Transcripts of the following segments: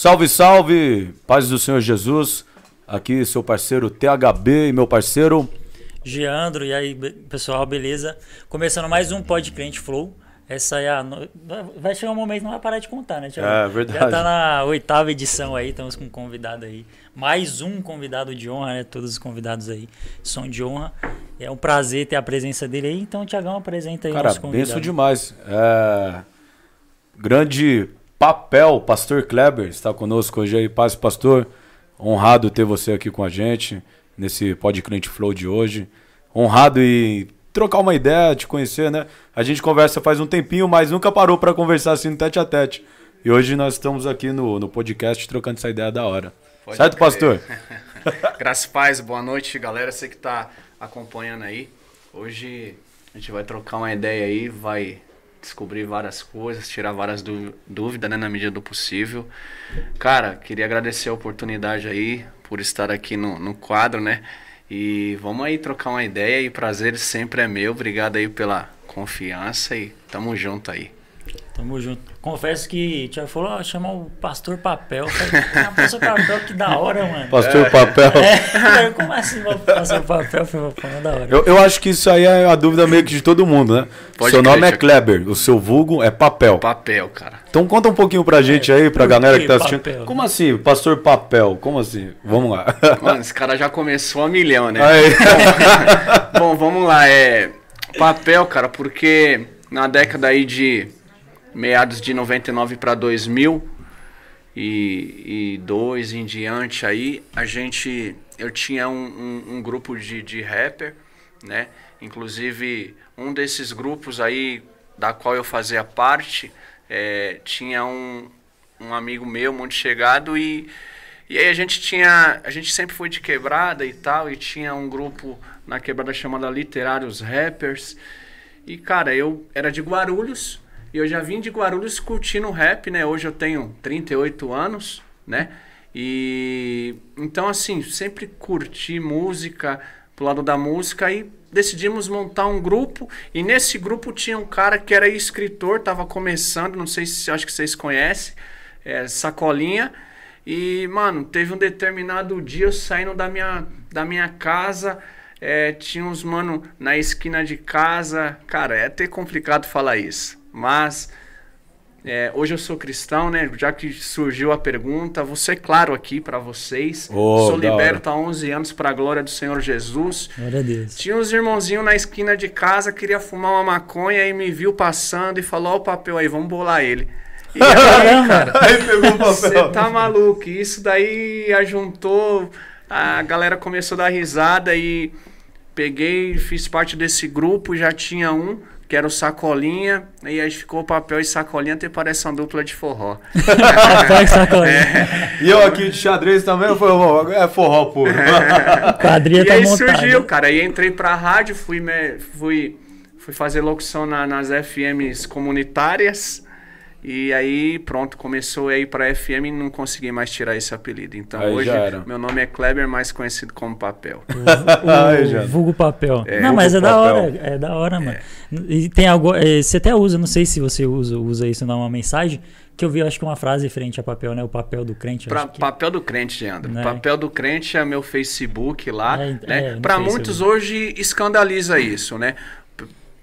Salve, salve! Paz do Senhor Jesus. Aqui seu parceiro THB e meu parceiro Geandro, e aí, pessoal, beleza? Começando mais um Pod Cliente Flow. Essa é a. No... Vai chegar um momento que não vai parar de contar, né, Thiago? É, verdade. Já tá na oitava edição aí, estamos com um convidado aí. Mais um convidado de honra, né? Todos os convidados aí são de honra. É um prazer ter a presença dele aí. Então, Tiagão, apresenta aí Cara, nosso convidado. benção demais. É... Grande papel, Pastor Kleber está conosco hoje aí. Paz, pastor. Honrado ter você aqui com a gente nesse Pod Cliente Flow de hoje. Honrado e trocar uma ideia, te conhecer, né? A gente conversa faz um tempinho, mas nunca parou para conversar assim no tete a tete. E hoje nós estamos aqui no, no podcast trocando essa ideia da hora. Pode certo, crer. pastor? Graças paz, boa noite, galera. Você que tá acompanhando aí. Hoje a gente vai trocar uma ideia aí, vai descobrir várias coisas, tirar várias dú- dúvidas, né, na medida do possível. Cara, queria agradecer a oportunidade aí por estar aqui no, no quadro, né? E vamos aí trocar uma ideia e prazer sempre é meu. Obrigado aí pela confiança e tamo junto aí. Tamo junto. Confesso que o Thiago falou, ó, chama o Pastor Papel. Falei, ah, Pastor Papel, que da hora, mano. Pastor Papel. É, como assim, Pastor Papel? Foi foi da hora. Eu, eu acho que isso aí é a dúvida meio que de todo mundo, né? Pode seu crer, nome é. Kleber, o seu vulgo é papel. Papel, cara. Então conta um pouquinho pra gente aí, pra por galera que que tá assistindo. papel? Como assim, pastor papel? Como assim? Vamos lá. Mano, esse cara já começou a milhão, né? Aí. Bom, vamos lá. É papel, cara, porque na década aí de meados de 99 para 2000 e, e dois em diante aí, a gente eu tinha um, um, um grupo de, de rapper, né? Inclusive um desses grupos aí da qual eu fazia parte é, tinha um, um amigo meu muito chegado e e aí a gente tinha, a gente sempre foi de quebrada e tal, e tinha um grupo na quebrada chamada Literários Rappers. E cara, eu era de Guarulhos, e eu já vim de Guarulhos curtindo rap, né? Hoje eu tenho 38 anos, né? E então assim, sempre curti música, pro lado da música e decidimos montar um grupo, e nesse grupo tinha um cara que era escritor, tava começando, não sei se acho que vocês conhecem, é, Sacolinha. E, mano, teve um determinado dia eu saindo da minha, da minha casa, é, tinha uns mano na esquina de casa. Cara, é até complicado falar isso. Mas é, hoje eu sou cristão, né? Já que surgiu a pergunta, vou ser claro aqui pra vocês. Oh, sou liberto há 11 anos pra glória do Senhor Jesus. Glória a Deus. Tinha uns irmãozinhos na esquina de casa, queria fumar uma maconha e me viu passando e falou: Ó, o papel aí, vamos bolar ele. E aí, cara, Aí pegou o você tá maluco. E Isso daí ajuntou, a galera começou a dar risada e peguei, fiz parte desse grupo, já tinha um, que era o Sacolinha, e aí ficou o papel e Sacolinha, até parece uma dupla de forró. Papel e sacolinha. É. E eu aqui de xadrez também, foi, é forró puro. Quadrilha E tá aí montada. surgiu, cara. Aí entrei pra rádio, fui, me- fui, fui fazer locução na- nas FMs comunitárias. E aí, pronto, começou a ir pra FM e não consegui mais tirar esse apelido. Então Aí hoje meu nome é Kleber, mais conhecido como Papel. O já. vulgo papel. É, não, mas é vulgo da papel. hora, é da hora, mano. E tem algo, é, você até usa, não sei se você usa, usa isso numa mensagem, que eu vi, acho que uma frase referente a papel, né? O papel do crente. Pra, acho que- Papel do Crente, Leandro. Né? Papel do Crente é meu Facebook lá. É, né? é, Face eu muitos hoje escandaliza isso, né?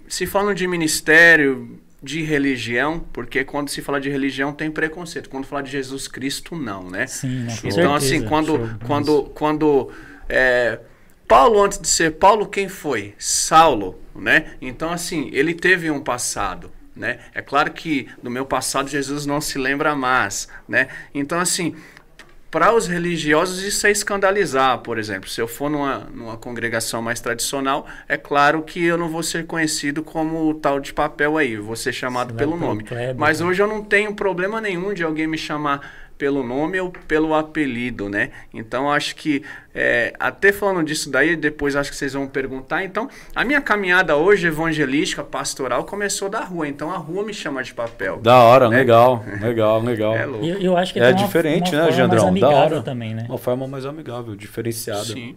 Se falam de ministério, de religião, porque quando se fala de religião tem preconceito. Quando fala de Jesus Cristo, não, né? Sim, com Então, assim, quando, Show, quando, quando é, Paulo, antes de ser Paulo, quem foi? Saulo, né? Então, assim, ele teve um passado, né? É claro que do meu passado Jesus não se lembra mais, né? Então, assim, para os religiosos isso é escandalizar, por exemplo. Se eu for numa, numa congregação mais tradicional, é claro que eu não vou ser conhecido como o tal de papel aí, vou ser chamado pelo nome. Kleber, Mas hoje eu não tenho problema nenhum de alguém me chamar pelo nome ou pelo apelido, né? Então acho que é, até falando disso daí, depois acho que vocês vão perguntar. Então, a minha caminhada hoje evangelística, pastoral, começou da rua. Então a rua me chama de papel. Da hora, Né? legal, legal, legal. É louco. E Eu, eu acho que É tem uma- diferente, uma né, forma Jandrão? Mais Da amigável hora. também, né? Uma forma mais amigável, diferenciada. Sim.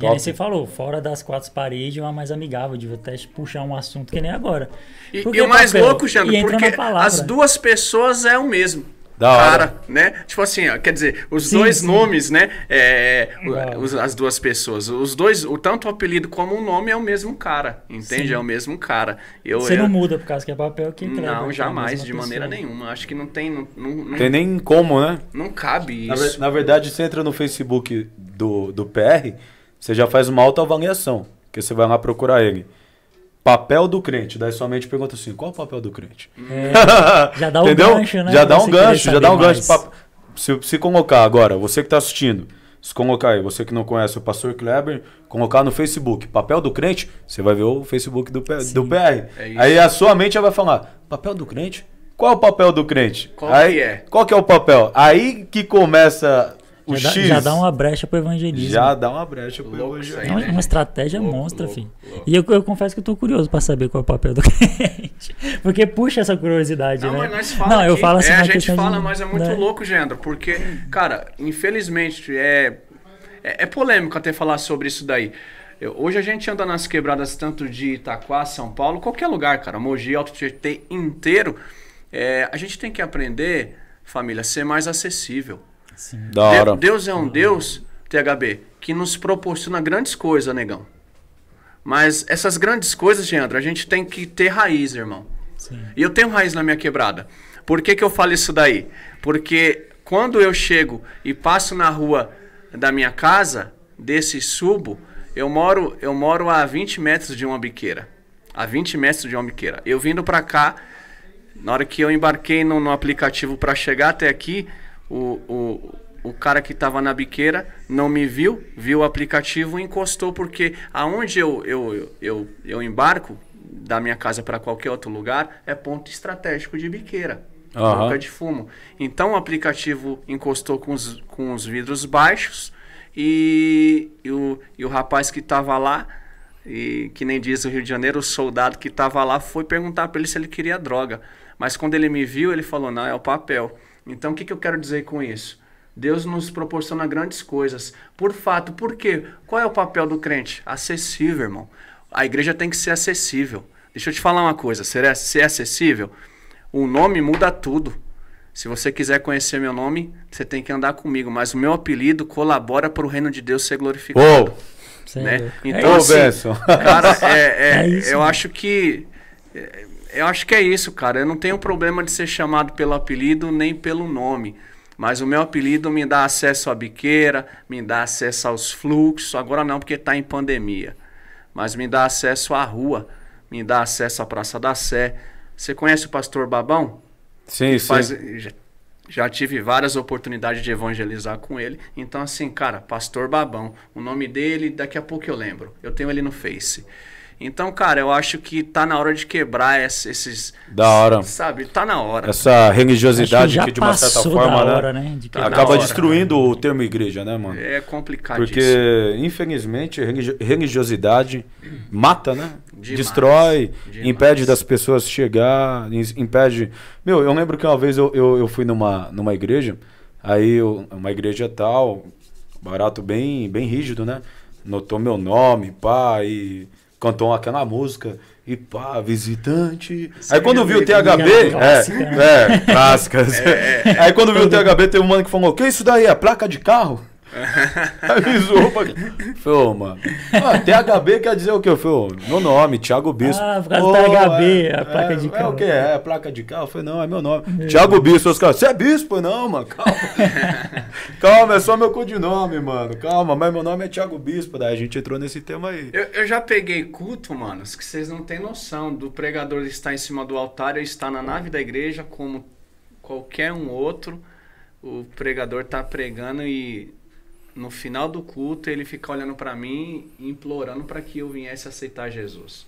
E aí você falou, fora das quatro paredes, uma mais amigável, de até puxar um assunto que nem agora. E, e que o mais papel? louco, Jandro, porque as duas pessoas é o mesmo. Da hora. cara, né? Tipo assim, ó, quer dizer, os Sim, dois sim. nomes, né? é, Legal. os- as duas pessoas. Os dois, o tanto o apelido como o nome é o mesmo cara, entende? Sim. É o mesmo cara. Eu, Você eu- não muda por causa que é papel que é Não, a jamais, de maneira pessoa. nenhuma. Acho que não tem. Não, não, não, Tem nem como, né? não cabe Na, ver- isso. na verdade, você entra no Facebook do, do PR, você já faz uma autoavaliação. Que você vai lá procurar ele. Papel do crente. Daí sua mente pergunta assim: qual é o papel do crente? É, já dá um Entendeu? gancho, né? Já dá um gancho, já dá um gancho. pra- Se, se colocar agora, você que está assistindo, se colocar aí, você que não conhece o pastor Kleber, colocar no Facebook, papel do crente, você vai ver o Facebook do, P- do PR. É aí a sua mente já vai falar, papel do crente? Qual é o papel do crente? Qual aí, que é? Qual que é o papel? Aí que começa o Já dá, X. já dá uma brecha pro evangelismo. Já dá uma brecha pro Louco aí, É uma, né, uma estratégia Louco, monstra, louco, filho. louco. E eu, eu confesso que eu tô curioso pra saber qual é o papel do crente. Porque puxa essa curiosidade, Não, né? mas nós fala Não, eu falo assim é, a gente fala, de- mas é muito né? louco, Gendro, porque, cara, infelizmente, é, é, é polêmico até falar sobre isso daí. Eu- hoje a gente anda nas quebradas tanto de Itaquá, São Paulo, qualquer lugar, cara, Mogi, Alto Tietê inteiro, é, a gente tem que aprender, família, a ser mais acessível. Sim. Da hora. Deus é um Deus, THB, que nos proporciona grandes coisas, negão. Mas essas grandes coisas, Geandro, a gente tem que ter raiz, irmão. Sim. E eu tenho raiz na minha quebrada. Por que, que eu falo isso daí? Porque quando eu chego e passo na rua da minha casa, desse subo, eu moro, eu moro a 20 metros de uma biqueira. A 20 metros de uma biqueira. Eu vindo pra cá, na hora que eu embarquei no, no aplicativo para chegar até aqui, o, o, o cara que estava na biqueira não me viu, viu o aplicativo e encostou, porque aonde eu, eu, eu, eu, embarco, da minha casa para qualquer outro lugar, é ponto estratégico de biqueira. Boca de fumo. Então o aplicativo encostou com os, com os vidros baixos e, e, o, e o rapaz que estava lá, e que nem diz o Rio de Janeiro, o soldado que estava lá foi perguntar para ele se ele queria droga. Mas quando ele me viu, ele falou: não, é o papel. Então o que, que eu quero dizer com isso? Deus nos proporciona grandes coisas. Por fato, por quê? Qual é o papel do crente? Acessível, irmão. A igreja tem que ser acessível. Deixa eu te falar uma coisa: ser, é, ser acessível, o nome muda tudo. Se você quiser conhecer meu nome, você tem que andar comigo. Mas o meu apelido colabora para o reino de Deus ser glorificado é né? Então, Ô, assim, cara, é, é- É isso, eu né? acho que é, eu acho que é isso, cara. Eu não tenho problema de ser chamado pelo apelido nem pelo nome. Mas o meu apelido me dá acesso à biqueira, me dá acesso aos fluxos. Agora não, porque está em pandemia. Mas me dá acesso à rua, me dá acesso à Praça da Sé. Você conhece o pastor Babão? sim, sim. Faz- já, já tive várias oportunidades de evangelizar com ele. Então, assim, cara, Pastor Babão. O nome dele, daqui a pouco eu lembro. Eu tenho ele no Face. Então, cara, eu acho que tá na hora de quebrar ess- esses. Da hora. Sabe? Tá na hora. Essa religiosidade que de uma certa forma, da né, hora, né? de Tá acaba hora. destruindo o termo igreja, né, mano? É complicado Porque, infelizmente, religi- religiosidade mata, né? Demais. Destrói, Demais. impede das pessoas chegar, im- impede. Meu, eu lembro que uma vez eu, eu, eu fui numa, numa igreja, aí eu- uma igreja tal, barato bem, bem rígido, né? Notou meu nome, pá, e cantou aquela música. E pá, visitante. Aí quando viu o THB. É, né? é, clássicas. Aí quando viu o THB, tem um mano que falou: Que isso daí? É placa de carro? Zoou pra... Falei, ô, mano. Ah, THB quer dizer o quê? Eu falei, meu nome, Thiago Bispo. Ah, por causa do Ô, THB, é, a placa é, de É carro. o quê? É a placa de carro? Eu falei, não, é meu nome. Thiago Bispo. Os caras, você é bispo? Não, mano, calma. calma, é só meu codinome, mano. Calma, mas meu nome é Thiago Bispo. Daí a gente entrou nesse tema aí. Eu, eu já peguei culto, manos, que vocês não têm noção do pregador estar em cima do altar e estar na nave da igreja como qualquer um outro. O pregador tá pregando e no final do culto ele fica olhando para mim e implorando para que eu viesse aceitar Jesus.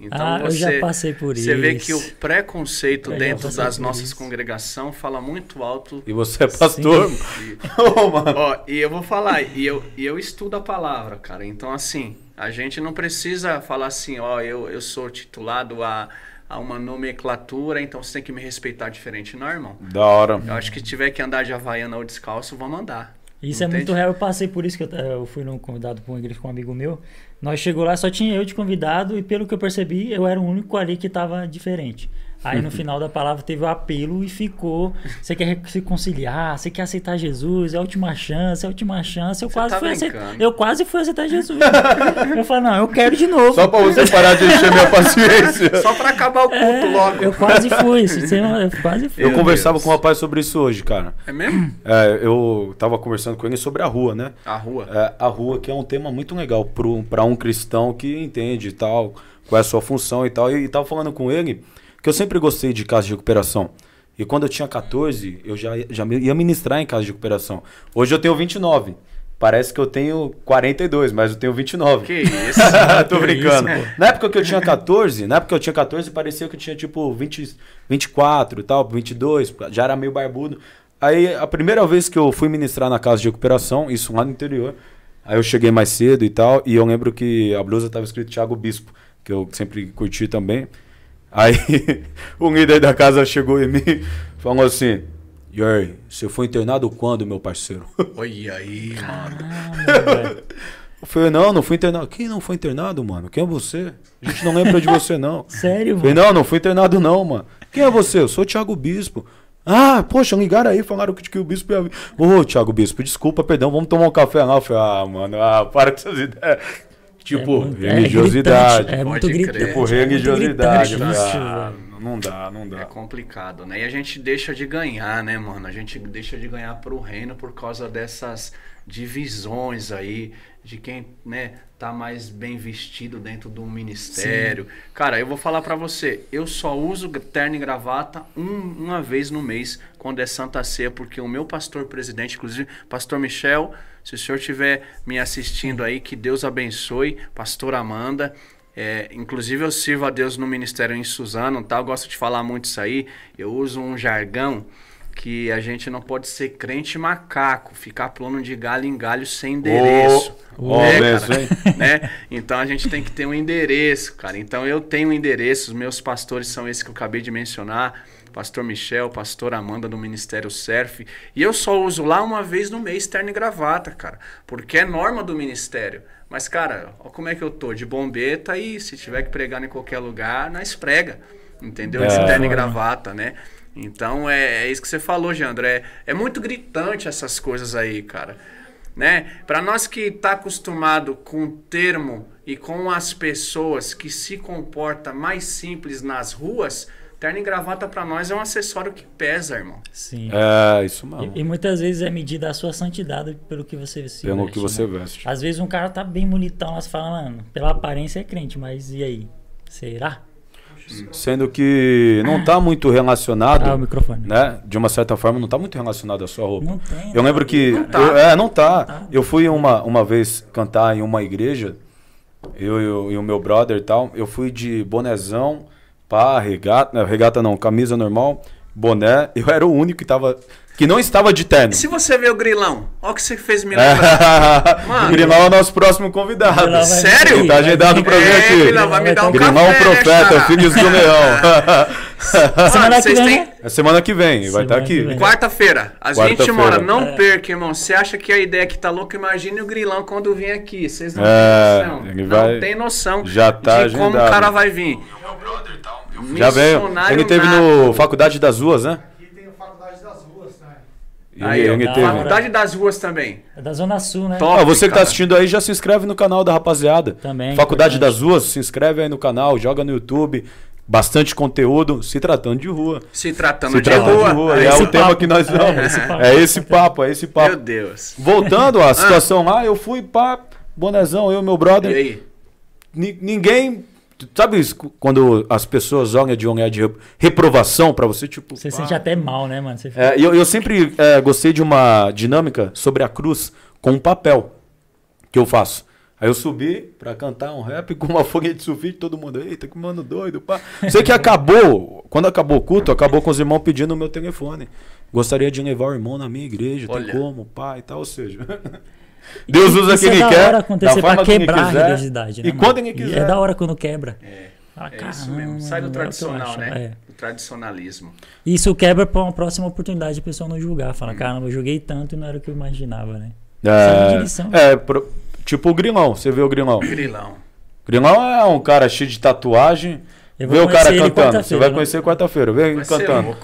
Então ah, eu já você, passei por isso. você vê que o preconceito Eu dentro das nossas isso. congregações fala muito alto. E você é pastor? E- mano. Ó, e eu vou falar, e eu, e eu estudo a palavra, cara. Então, assim, a gente não precisa falar assim, ó, eu, eu sou titulado a, a uma nomenclatura, então você tem que me respeitar diferente. Não, irmão. Da hora. Eu acho que tiver que andar de havaiana ou descalço, vamos andar. Isso é muito real. Eu passei por isso que eu, eu fui num convidado para uma igreja com um amigo meu. Nós chegou lá, só tinha eu de convidado e pelo que eu percebi, eu era o único ali que tava diferente. Aí no final da palavra teve o apelo e ficou. Você quer se conciliar, você quer aceitar Jesus, é a última chance, é a última chance. Eu quase tá fui aceitar. Eu quase fui aceitar Jesus. eu falei, não, eu quero de novo. Só pra você parar de encher minha paciência. Só pra acabar o culto É, logo. Eu quase fui. Eu quase fui. Eu conversava Deus. com um rapaz sobre isso hoje, cara. É mesmo? É, eu tava conversando com ele sobre a rua, né? A rua. É, a rua que é um tema muito legal pro- pra um cristão que entende e tal, qual é a sua função e tal. E, e tava falando com ele que eu sempre gostei de casa de recuperação. E quando eu tinha 14, eu já, já ia ministrar em casa de recuperação. Hoje eu tenho 29. Parece que eu tenho 42, mas eu tenho 29. Que isso? Tô brincando. isso, na época que eu tinha 14, na época que eu tinha 14, parecia que eu tinha tipo 20, 24 e tal, 22, já era meio barbudo. Aí a primeira vez que eu fui ministrar na casa de recuperação, isso lá no interior, aí eu cheguei mais cedo e tal, e eu lembro que a blusa tava escrito Thiago Bispo, que eu sempre curti também. Aí o líder da casa chegou em mim falou assim: Yuri, você foi internado quando, meu parceiro? Olha aí, mano. Caramba. Eu falei, não, não fui internado. Quem não foi internado, mano? Quem é você? A gente não lembra de você, não. Sério, Eu falei, mano. não, não fui internado, não, mano. Quem é você? Eu sou o Thiago Bispo. Ah, poxa, ligaram aí, falaram que, que o Bispo ia vir. Ô, Thiago Bispo, desculpa, perdão, vamos tomar um café lá. Eu falei, ah, mano, ah, para com essas ideias. Tipo, muito- é religiosidade. gritante, É muito Pode gritante. crer. tipo, é muito religiosidade. gritante ah, velho. não dá, não É dá. complicado, né? E a gente deixa de ganhar, né, mano? A gente deixa de ganhar pro reino por causa dessas divisões aí, de quem, né, tá mais bem vestido dentro do ministério. Cara, eu vou falar pra você, eu só uso terno e gravata um- uma vez no mês, quando é Santa Ceia, porque o meu pastor presidente, inclusive, pastor Michel, se o senhor estiver me assistindo aí, que Deus abençoe, pastor Amanda, é, inclusive eu sirvo a Deus no ministério em Suzano, tá? Eu gosto de falar muito isso aí. Eu uso um jargão que a gente não pode ser crente macaco, ficar plano de galho em galho sem endereço. Ó, né, cara? né? Então a gente tem que ter um endereço, cara. Então eu tenho um endereço, os meus pastores são esses que eu acabei de mencionar. Pastor Michel, pastor Amanda do Ministério Surf. E eu só uso lá uma vez no mês terno e gravata, cara. Porque é norma do ministério. Mas, cara, ó como é que eu tô. De bombeta e se tiver que pregar em qualquer lugar, nós prega. Entendeu? É. De terno e gravata, né? Então é, é isso que você falou, Jandro. É, é muito gritante essas coisas aí, cara. Né? Para nós que tá acostumado com o termo e com as pessoas que se comporta mais simples nas ruas, terno e gravata para nós é um acessório que pesa, irmão. Sim. É, isso mesmo. E, e muitas vezes é medida a sua santidade pelo que você se Pelo veste, que você né? veste. Às vezes um cara tá bem bonitão, mas fala, mano, pela aparência é crente, mas e aí? Será? Sendo que não tá muito relacionado. Ah, o microfone. né? De uma certa forma, não tá muito relacionado à sua roupa. Não tem. Eu lembro que. Não tá. eu- é, não tá. tá. Eu fui uma, uma vez cantar em uma igreja, eu, eu- e o meu brother e tal. Eu fui de bonezão, pá, regata. Não, regata não, camisa normal, boné. Eu era o único que tava. Que não estava de terno. E se você vê o grilão, olha o que você fez me lembrar. Mano. o Grilão é o nosso próximo convidado. Vai- Sério? Tá agendado pra vir É, aqui. Grilão, vai me dar um Grilão café, profeta, né, filhos do leão. Semana que vem, têm- né? É semana que vem, vai Semana estar que aqui. Quarta-feira, às 20 Quarta-feira. horas. Não É. perca, irmão. Você acha que a ideia que tá louca? Imagine o grilão quando vir aqui. Vocês não É, têm noção. ele não vai- tem noção já tá de como o agendado. cara vai vir. Já veio. Ele teve nato. no Faculdade das Ruas, né? Aqui tem a Faculdade das Ruas, né? Aí, da teve. Faculdade das Ruas também. É da Zona Sul, né? Top. Ah, você que tá assistindo aí, já se inscreve no canal da rapaziada. Também, Faculdade importante. das Ruas, se inscreve aí no canal, joga no YouTube. Bastante conteúdo, se tratando de rua. Se tratando Se de tratando rua. de rua. aí E é esse o tema papo. que nós vamos. É, esse papo. É esse papo, é esse Meu papo. Deus. Voltando à situação lá, eu fui pá, bonezão, eu e meu E brother. aí? Ni- ninguém. Sabe isso, quando as pessoas olham de um olhar de re- reprovação pra você, tipo. Você pá. sente até mal, né, mano? Você fica... É, eu, eu sempre é, gostei de uma dinâmica sobre a cruz com um papel que eu faço. Aí eu subi pra cantar um rap com uma folha de sulfite, todo mundo, eita, que mano doido, pá. Sei que acabou, quando acabou o culto, acabou com os irmãos pedindo o meu telefone. Gostaria de levar o irmão na minha igreja, Olha. tem como, pá, e tal, ou seja. Deus usa Isso quem é ele da quer, hora acontecer da pra que ele quebrar a religiosidade, né, e mano? quando ele E quiser. é da hora quando quebra. É, Fala, é isso mesmo. Sai do "Caramba, é o tradicional, acho". né? É. Do tradicionalismo. Isso quebra pra uma próxima oportunidade a pessoa não julgar. Hum. Fala, caramba, eu joguei tanto e não era o que eu imaginava, né? É, direção. é, pro- tipo o Grilão, você vê o Grilão. Grilão. Grilão é um cara cheio de tatuagem, Vê o cara cantando. Você quarta-feira, vai né? conhecer quarta-feira. Vem Vai ser cantando.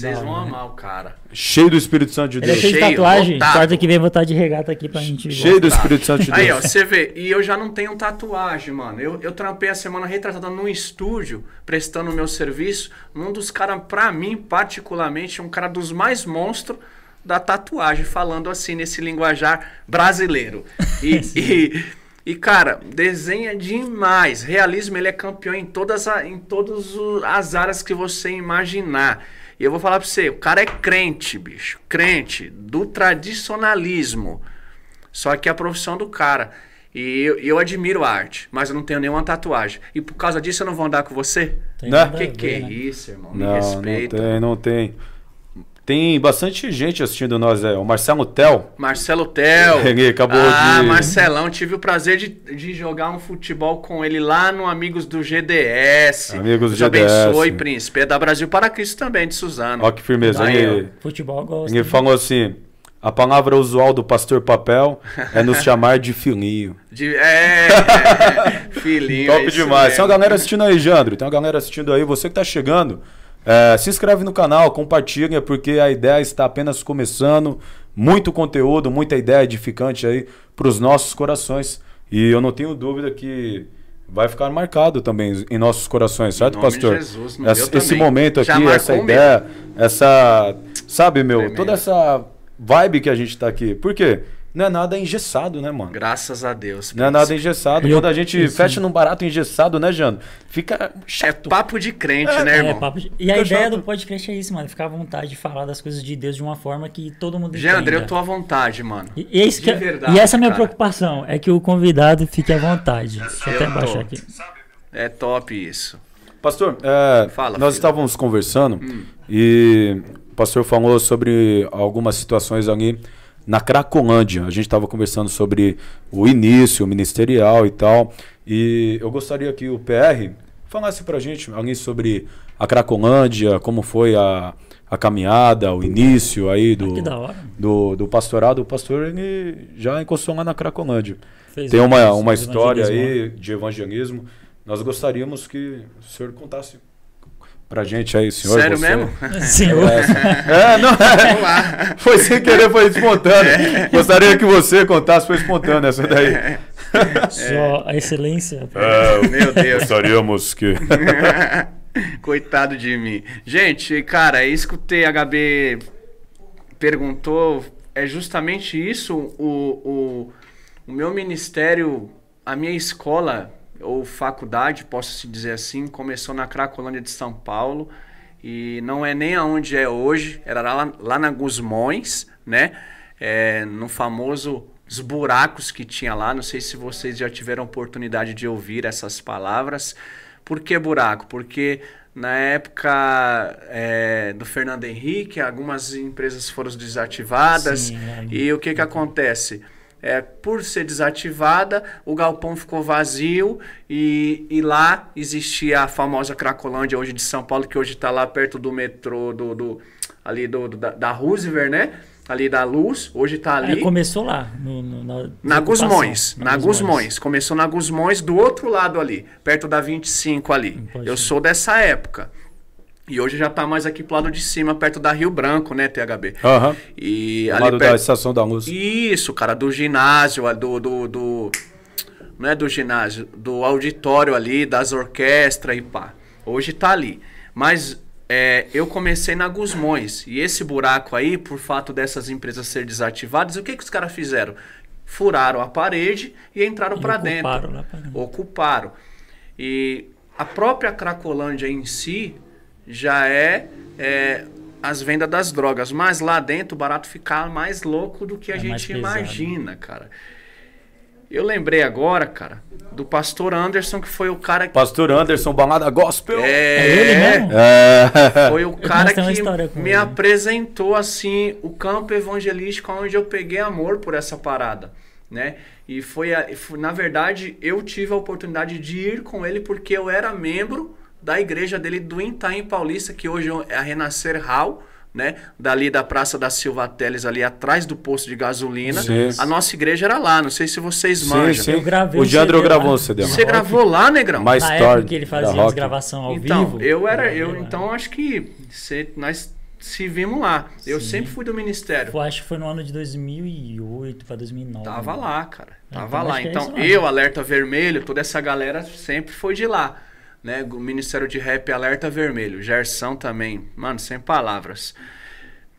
Vocês vão hora. amar o cara. Cheio do Espírito Santo de Ele é Deus. cheio de Cheio, tatuagem. lotado. Quarta que vem vou estar de regata aqui pra gente ver. Cheio do Espírito Santo de Aí, ó, Deus. você vê. E eu já não tenho tatuagem, mano. Eu, eu trampei a semana retratada num estúdio, prestando o meu serviço. Um dos caras, pra mim, particularmente, um cara dos mais monstros da tatuagem, falando assim, nesse linguajar brasileiro. E, e, e, cara, desenha demais. Realismo, ele é campeão em todas, a- em todas as áreas que você imaginar. E eu vou falar pra você, o cara é crente, bicho. Crente do tradicionalismo. Só que é a profissão do cara. E eu, eu admiro a arte, mas eu não tenho nenhuma tatuagem. E por causa disso eu não vou andar com você? Tem a Que ver, que é né? isso, irmão? Me Não, não respeita. tem, não tem. Tem bastante gente assistindo nós, é. O Marcelo Tel. Marcelo Tel. Ele acabou ah, de- Marcelão, tive o prazer de, de jogar um futebol com ele lá no Amigos do GDS. Amigos do Deus GDS. abençoe, príncipe. É da Brasil para Cristo também, de Suzano. Ó que firmeza. Aí, Ele, Futebol eu gosto. ele falou assim: a palavra usual do pastor Papel é nos chamar de filhinho. De- é, filhinho. é Top isso demais. mesmo. Tem uma galera assistindo aí, Jandro. Tem uma galera assistindo aí. Você que tá chegando, é, se inscreve no canal, compartilha, porque a ideia está apenas começando. Muito conteúdo, muita ideia edificante aí para os nossos corações. E eu não tenho dúvida que vai ficar marcado também em nossos corações, certo, pastor? Jesus, esse também. momento aqui, essa ideia, essa. Sabe, meu, toda essa vibe que a gente tá aqui. Por quê? Não é nada engessado, né, mano? Graças a Deus. Não é nada engessado. Eu- Quando a gente isso. fecha num barato engessado, né, Jano? Fica É chato. papo de crente, né, É, irmão? papo de- E a Fica ideia chato. do podcast é isso, mano. Ficar à vontade de falar das coisas de Deus de uma forma que todo mundo Geandre, eu entenda. tô à vontade, mano. E, e é isso de que é- verdade, e essa é a minha preocupação, é que o convidado fique à vontade. Deixa eu até Eu baixar aqui. É top isso. Pastor, é, Fala, nós filho. estávamos conversando e o pastor falou sobre algumas situações ali na Cracolândia. A gente estava conversando sobre o início ministerial e tal. E eu gostaria que o PR falasse pra gente ali sobre a Cracolândia, como foi a, a caminhada, o início aí do, hora. do, do pastorado. O pastor ele já encostou lá na Cracolândia. Fez Tem uma, uma história aí de evangelismo. Nós gostaríamos que o senhor contasse pra gente aí, senhor. Sério você- mesmo? Senhor, É, não, é, foi sem querer, foi espontâneo. Gostaria que você contasse, foi espontâneo essa daí. só a excelência. Meu Deus. Gostaríamos que. Coitado de mim. Gente, cara, é isso que o THB perguntou. É justamente isso. O, o, o meu ministério, a minha escola, ou faculdade, posso se dizer assim, começou na Cracolândia de São Paulo. E não é nem aonde é hoje, era lá, lá na Gusmões, né? É, no famoso os buracos que tinha lá. Não sei se vocês já tiveram oportunidade de ouvir essas palavras. Por que buraco? Porque na época é, do Fernando Henrique, algumas empresas foram desativadas. Sim, é. e o que, que acontece? É, por ser desativada, o galpão ficou vazio e, e lá existia a famosa Cracolândia hoje de São Paulo, que hoje está lá perto do metrô do, do- ali do, do- da, da Roosevelt, né? Ali da Luz, hoje está É, ali. começou lá. No, no- na Na Gusmões, na Gusmões. Começou na Gusmões, do outro lado ali, perto da 25 ali. Eu sou dessa época. E hoje já tá mais aqui pro lado de cima, perto da Rio Branco, né, THB? Aham. E Do ali lado da perto... estação da luz. Isso, cara, do ginásio, do, do, do- Não é do ginásio, do auditório ali, das orquestras e pá. Hoje tá ali. Mas é, eu comecei na Gusmões. E esse buraco aí, por fato dessas empresas ser desativadas, o que, que os caras fizeram? Furaram a parede e entraram ocuparam dentro. dentro. Ocuparam. E a própria Cracolândia em si já é, é, as vendas das drogas. Mas lá dentro o barato fica mais louco do que a É gente imagina, cara. Eu lembrei agora, cara, do pastor Anderson, que foi o cara que. Pastor Anderson, balada gospel. É ele mesmo? É. Foi o cara que me ele. apresentou assim o campo evangelístico onde eu peguei amor por essa parada, né? E foi, a- foi- na verdade eu tive a oportunidade de ir com ele porque eu era membro da igreja dele do Itaim Paulista, que hoje é a Renascer Hall, né? Dali da Praça da Silva Teles, ali atrás do posto de gasolina. Sim. A nossa igreja era lá, não sei se vocês Sim, manjam. sim. Eu gravei O um Jandro CD gravou lá. o CD. Você gravou lá, Negrão? Mais Na época que ele da fazia as gravações ao então, vivo. eu era, eu lá. então acho que cê- nós se vimos lá. Eu Sim. sempre fui do ministério. Eu acho que foi no ano de 2008 pra 2009. Tava lá, cara. Ah, Tava então lá. é Então, isso mesmo. eu, Alerta Vermelho, toda essa galera sempre foi de lá. Né? O Ministério de Rap Alerta Vermelho. Gersão também. Mano, sem palavras.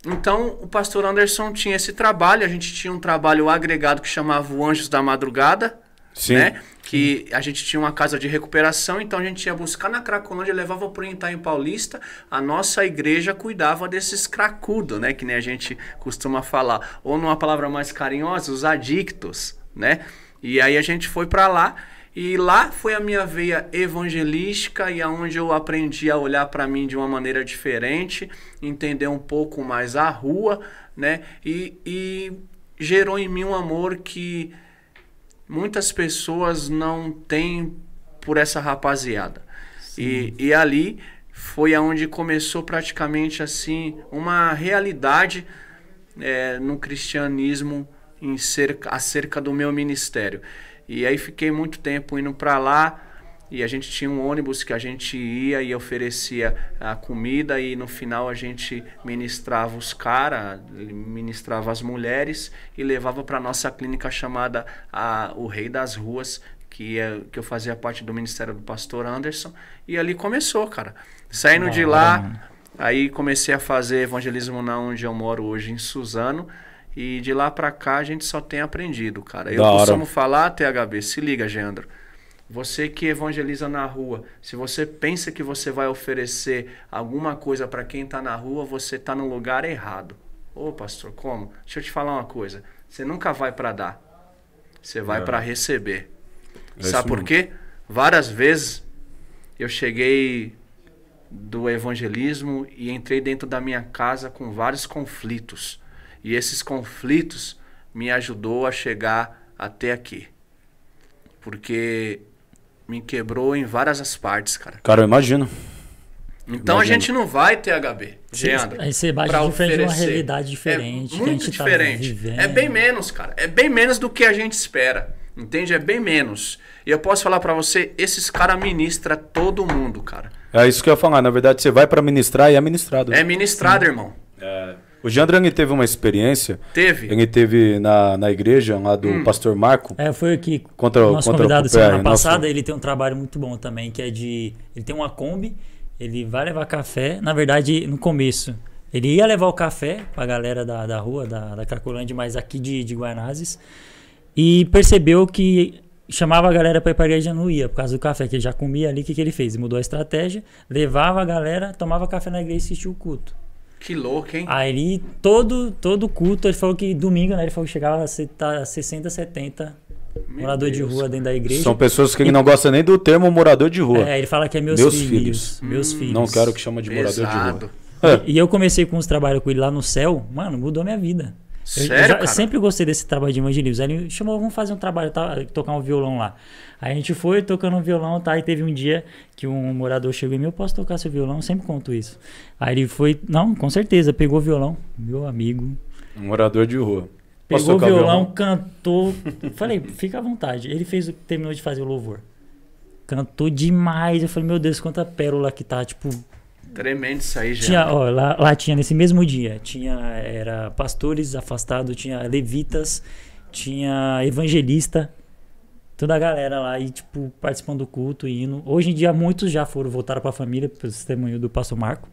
Então, o pastor Anderson tinha esse trabalho. A gente tinha um trabalho agregado que chamava o Anjos da Madrugada. Sim. Né? Que a gente tinha uma casa de recuperação, então a gente ia buscar na Cracolândia, levava pro Itaim Paulista. A nossa igreja cuidava desses cracudos, né? Que nem a gente costuma falar. Ou numa palavra mais carinhosa, os adictos, né? E aí a gente foi para lá. E lá foi a minha veia evangelística e aonde eu aprendi a olhar para mim de uma maneira diferente, entender um pouco mais a rua, né? E, e gerou em mim um amor que muitas pessoas não têm por essa rapaziada. E, e ali foi aonde começou praticamente assim uma realidade é, no cristianismo em cerca, acerca do meu ministério. E aí fiquei muito tempo indo para lá e a gente tinha um ônibus que a gente ia e oferecia a comida e no final a gente ministrava os caras, ministrava as mulheres e levava para nossa clínica chamada a, o Rei das Ruas, que, é, que eu fazia parte do ministério do pastor Anderson. E ali começou, cara. Saindo de Da lá, mano. Aí comecei a fazer evangelismo na onde eu moro hoje, em Suzano. E de lá pra cá a gente só tem aprendido, cara. Eu Da hora. costumo falar, THB, se liga, Geandro. Você que evangeliza na rua, se você pensa que você vai oferecer alguma coisa pra quem tá na rua, você tá no lugar errado. Ô, pastor, como? Deixa eu te falar uma coisa. Você nunca vai pra dar. Você vai É. pra receber. É Sabe por quê? Várias vezes eu cheguei do evangelismo e entrei dentro da minha casa com vários conflitos. E esses conflitos me ajudou a chegar até aqui. Porque me quebrou em várias as partes, cara. Cara, eu imagino. Então a Imagino. gente não vai THB, Geandro. Aí você bate de frente de uma realidade diferente É que a muito gente tá diferente. vivendo. É bem menos, cara. É bem menos do que a gente espera. Entende? É bem menos. E eu posso falar pra você, esses caras ministram todo mundo, cara. É isso que eu ia falar. Na verdade, você vai pra ministrar e é ministrado. É ministrado, irmão. É. O Jandro teve uma experiência. Teve. Ele teve na, na igreja lá do Hum. pastor Marco. É, foi aqui. Contra o- nosso contra o convidado PR, semana nosso- passada, ele tem um trabalho muito bom também, que é de. Ele tem uma Kombi, ele vai levar café. Na verdade, no começo, ele ia levar o café pra galera da, da rua, da, da Cracolândia, mas aqui de, de Guanazes. E percebeu que chamava a galera pra ir pra igreja não ia, por causa do café, que ele já comia ali. O que, que ele fez? Ele mudou a estratégia, levava a galera, tomava café na igreja e assistia o culto. Que louco, hein? Aí todo, todo culto, ele falou que domingo, né? Ele falou que chegava a ser- tá 60, 70 Meu morador de Deus, rua dentro da igreja. São pessoas que ele não gosta nem do termo morador de rua. É, ele fala que é meus, Meus filhos, filhos. Meus filhos. Não quero que chama de morador de Pesado. rua. É. E eu comecei com os trabalhos com ele lá no céu, mano, mudou minha vida. Eu- eu, Sério, já- eu cara? sempre gostei desse trabalho de evangelismo. Aí ele chamou, vamos fazer um trabalho, tá, tocar um violão lá. Aí a gente foi tocando um violão, tá? E teve um dia que um morador chegou em mim, eu posso tocar seu violão? Eu sempre conto isso. Aí ele foi, não, com certeza, pegou o violão, meu amigo. Um morador de rua. Pegou o tocar violão, cantou. Falei, fica à vontade. Ele fez, o- terminou de fazer o louvor. Cantou demais. Eu falei, meu Deus, quanta pérola que tá. Tipo, Tremendo isso aí, já. tinha, ó, lá, lá tinha nesse mesmo dia, tinha era pastores afastados, tinha levitas, tinha evangelista, toda a galera lá e tipo participando do culto e indo. Hoje em dia muitos já foram voltaram para a família, pelo testemunho do pastor Marco,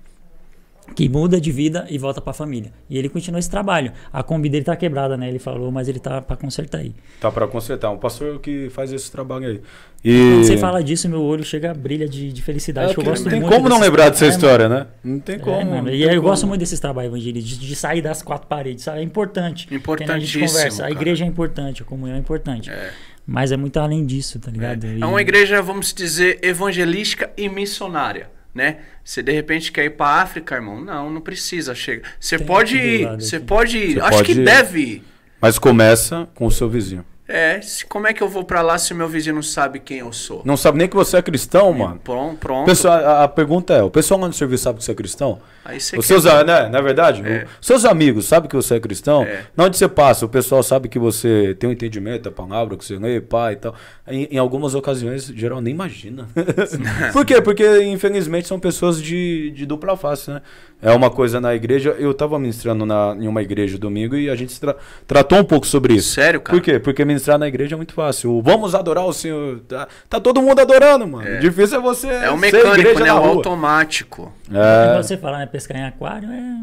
que muda de vida e volta para a família. E ele continua esse trabalho. A Kombi dele tá quebrada, né? Ele falou, mas ele tá para consertar aí. Tá pra consertar. Um pastor que faz esse trabalho aí. E... Quando você fala disso, meu olho chega a brilha de, de felicidade. É, que eu gosto não tem muito como não lembrar dessa É, história, né? Não tem É, como. mano, não e tem eu como. gosto muito desses trabalhos evangelísticos, de, de sair das quatro paredes, sabe? É importante. Nem a gente Importantíssimo, conversa. A cara. igreja é importante, a comunhão é importante. É. Mas é muito além disso, tá ligado? E- É uma igreja, vamos dizer, evangelística e missionária, né? Você de repente quer ir pra África, irmão? Não, não precisa. Chega. Você pode ir, você pode ir. Acho pode que ir. deve ir. Mas começa com o seu vizinho. É, como é que eu vou pra lá se o meu vizinho não sabe quem eu sou? Não sabe nem que você é cristão, mano. Pronto, pronto. pessoal, a, a pergunta é: o pessoal lá no serviço sabe que você é cristão? Aí você Os seus, quer- né, na verdade, É. o- seus amigos sabem que você é cristão? É. Na onde você passa, o pessoal sabe que você tem um entendimento da palavra, que você lê, pai e tal. Em, em algumas ocasiões, geral nem imagina. Por quê? Porque, infelizmente, são pessoas de, de dupla face, né? É uma coisa na igreja. Eu tava ministrando na, em uma igreja domingo e a gente tra- tratou um pouco sobre isso. Sério, cara? Por quê? Porque ministrar na igreja é muito fácil. O Vamos adorar o Senhor. Tá, tá todo mundo adorando, mano. É. Difícil é você. É o mecânico, né? O rua. automático. É. Você falar, né? Pescar em aquário é.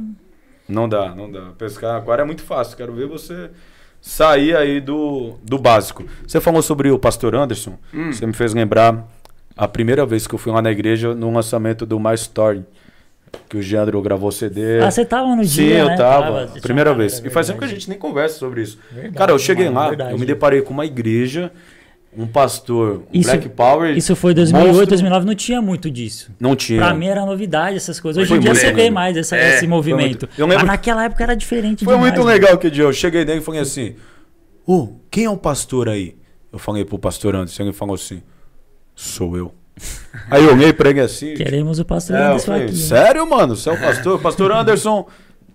Não dá, não dá. Pescar aquário é muito fácil. Quero ver você sair aí do, do básico. Você falou sobre o pastor Anderson. Hum. Você me fez lembrar a primeira vez que eu fui lá na igreja no lançamento do My Story. Que o Geandro gravou CD. Ah, você tava no Sim, dia, eu né? tava. você primeira vez. E faz tempo que a gente nem conversa sobre isso. Verdade, Cara, eu cheguei mano, lá, verdade. eu me deparei com uma igreja, um pastor, um Isso- Black Power. Isso foi 2008, monstro. 2009, não tinha muito disso. Não tinha. Pra mim era novidade essas coisas. Hoje em dia você vê mais essa- É, esse movimento. muito- eu lembro- Mas naquela época era diferente Foi demais, muito mano. legal que dia. Eu cheguei nele e falei assim: Ô, quem é o pastor aí? Eu falei pro pastor Anderson, ele falou assim: Sou eu. Aí eu olhei pra ele assim. Queremos o pastor é, Anderson falei, aqui. Sério, mano? Você é o pastor? Pastor Anderson,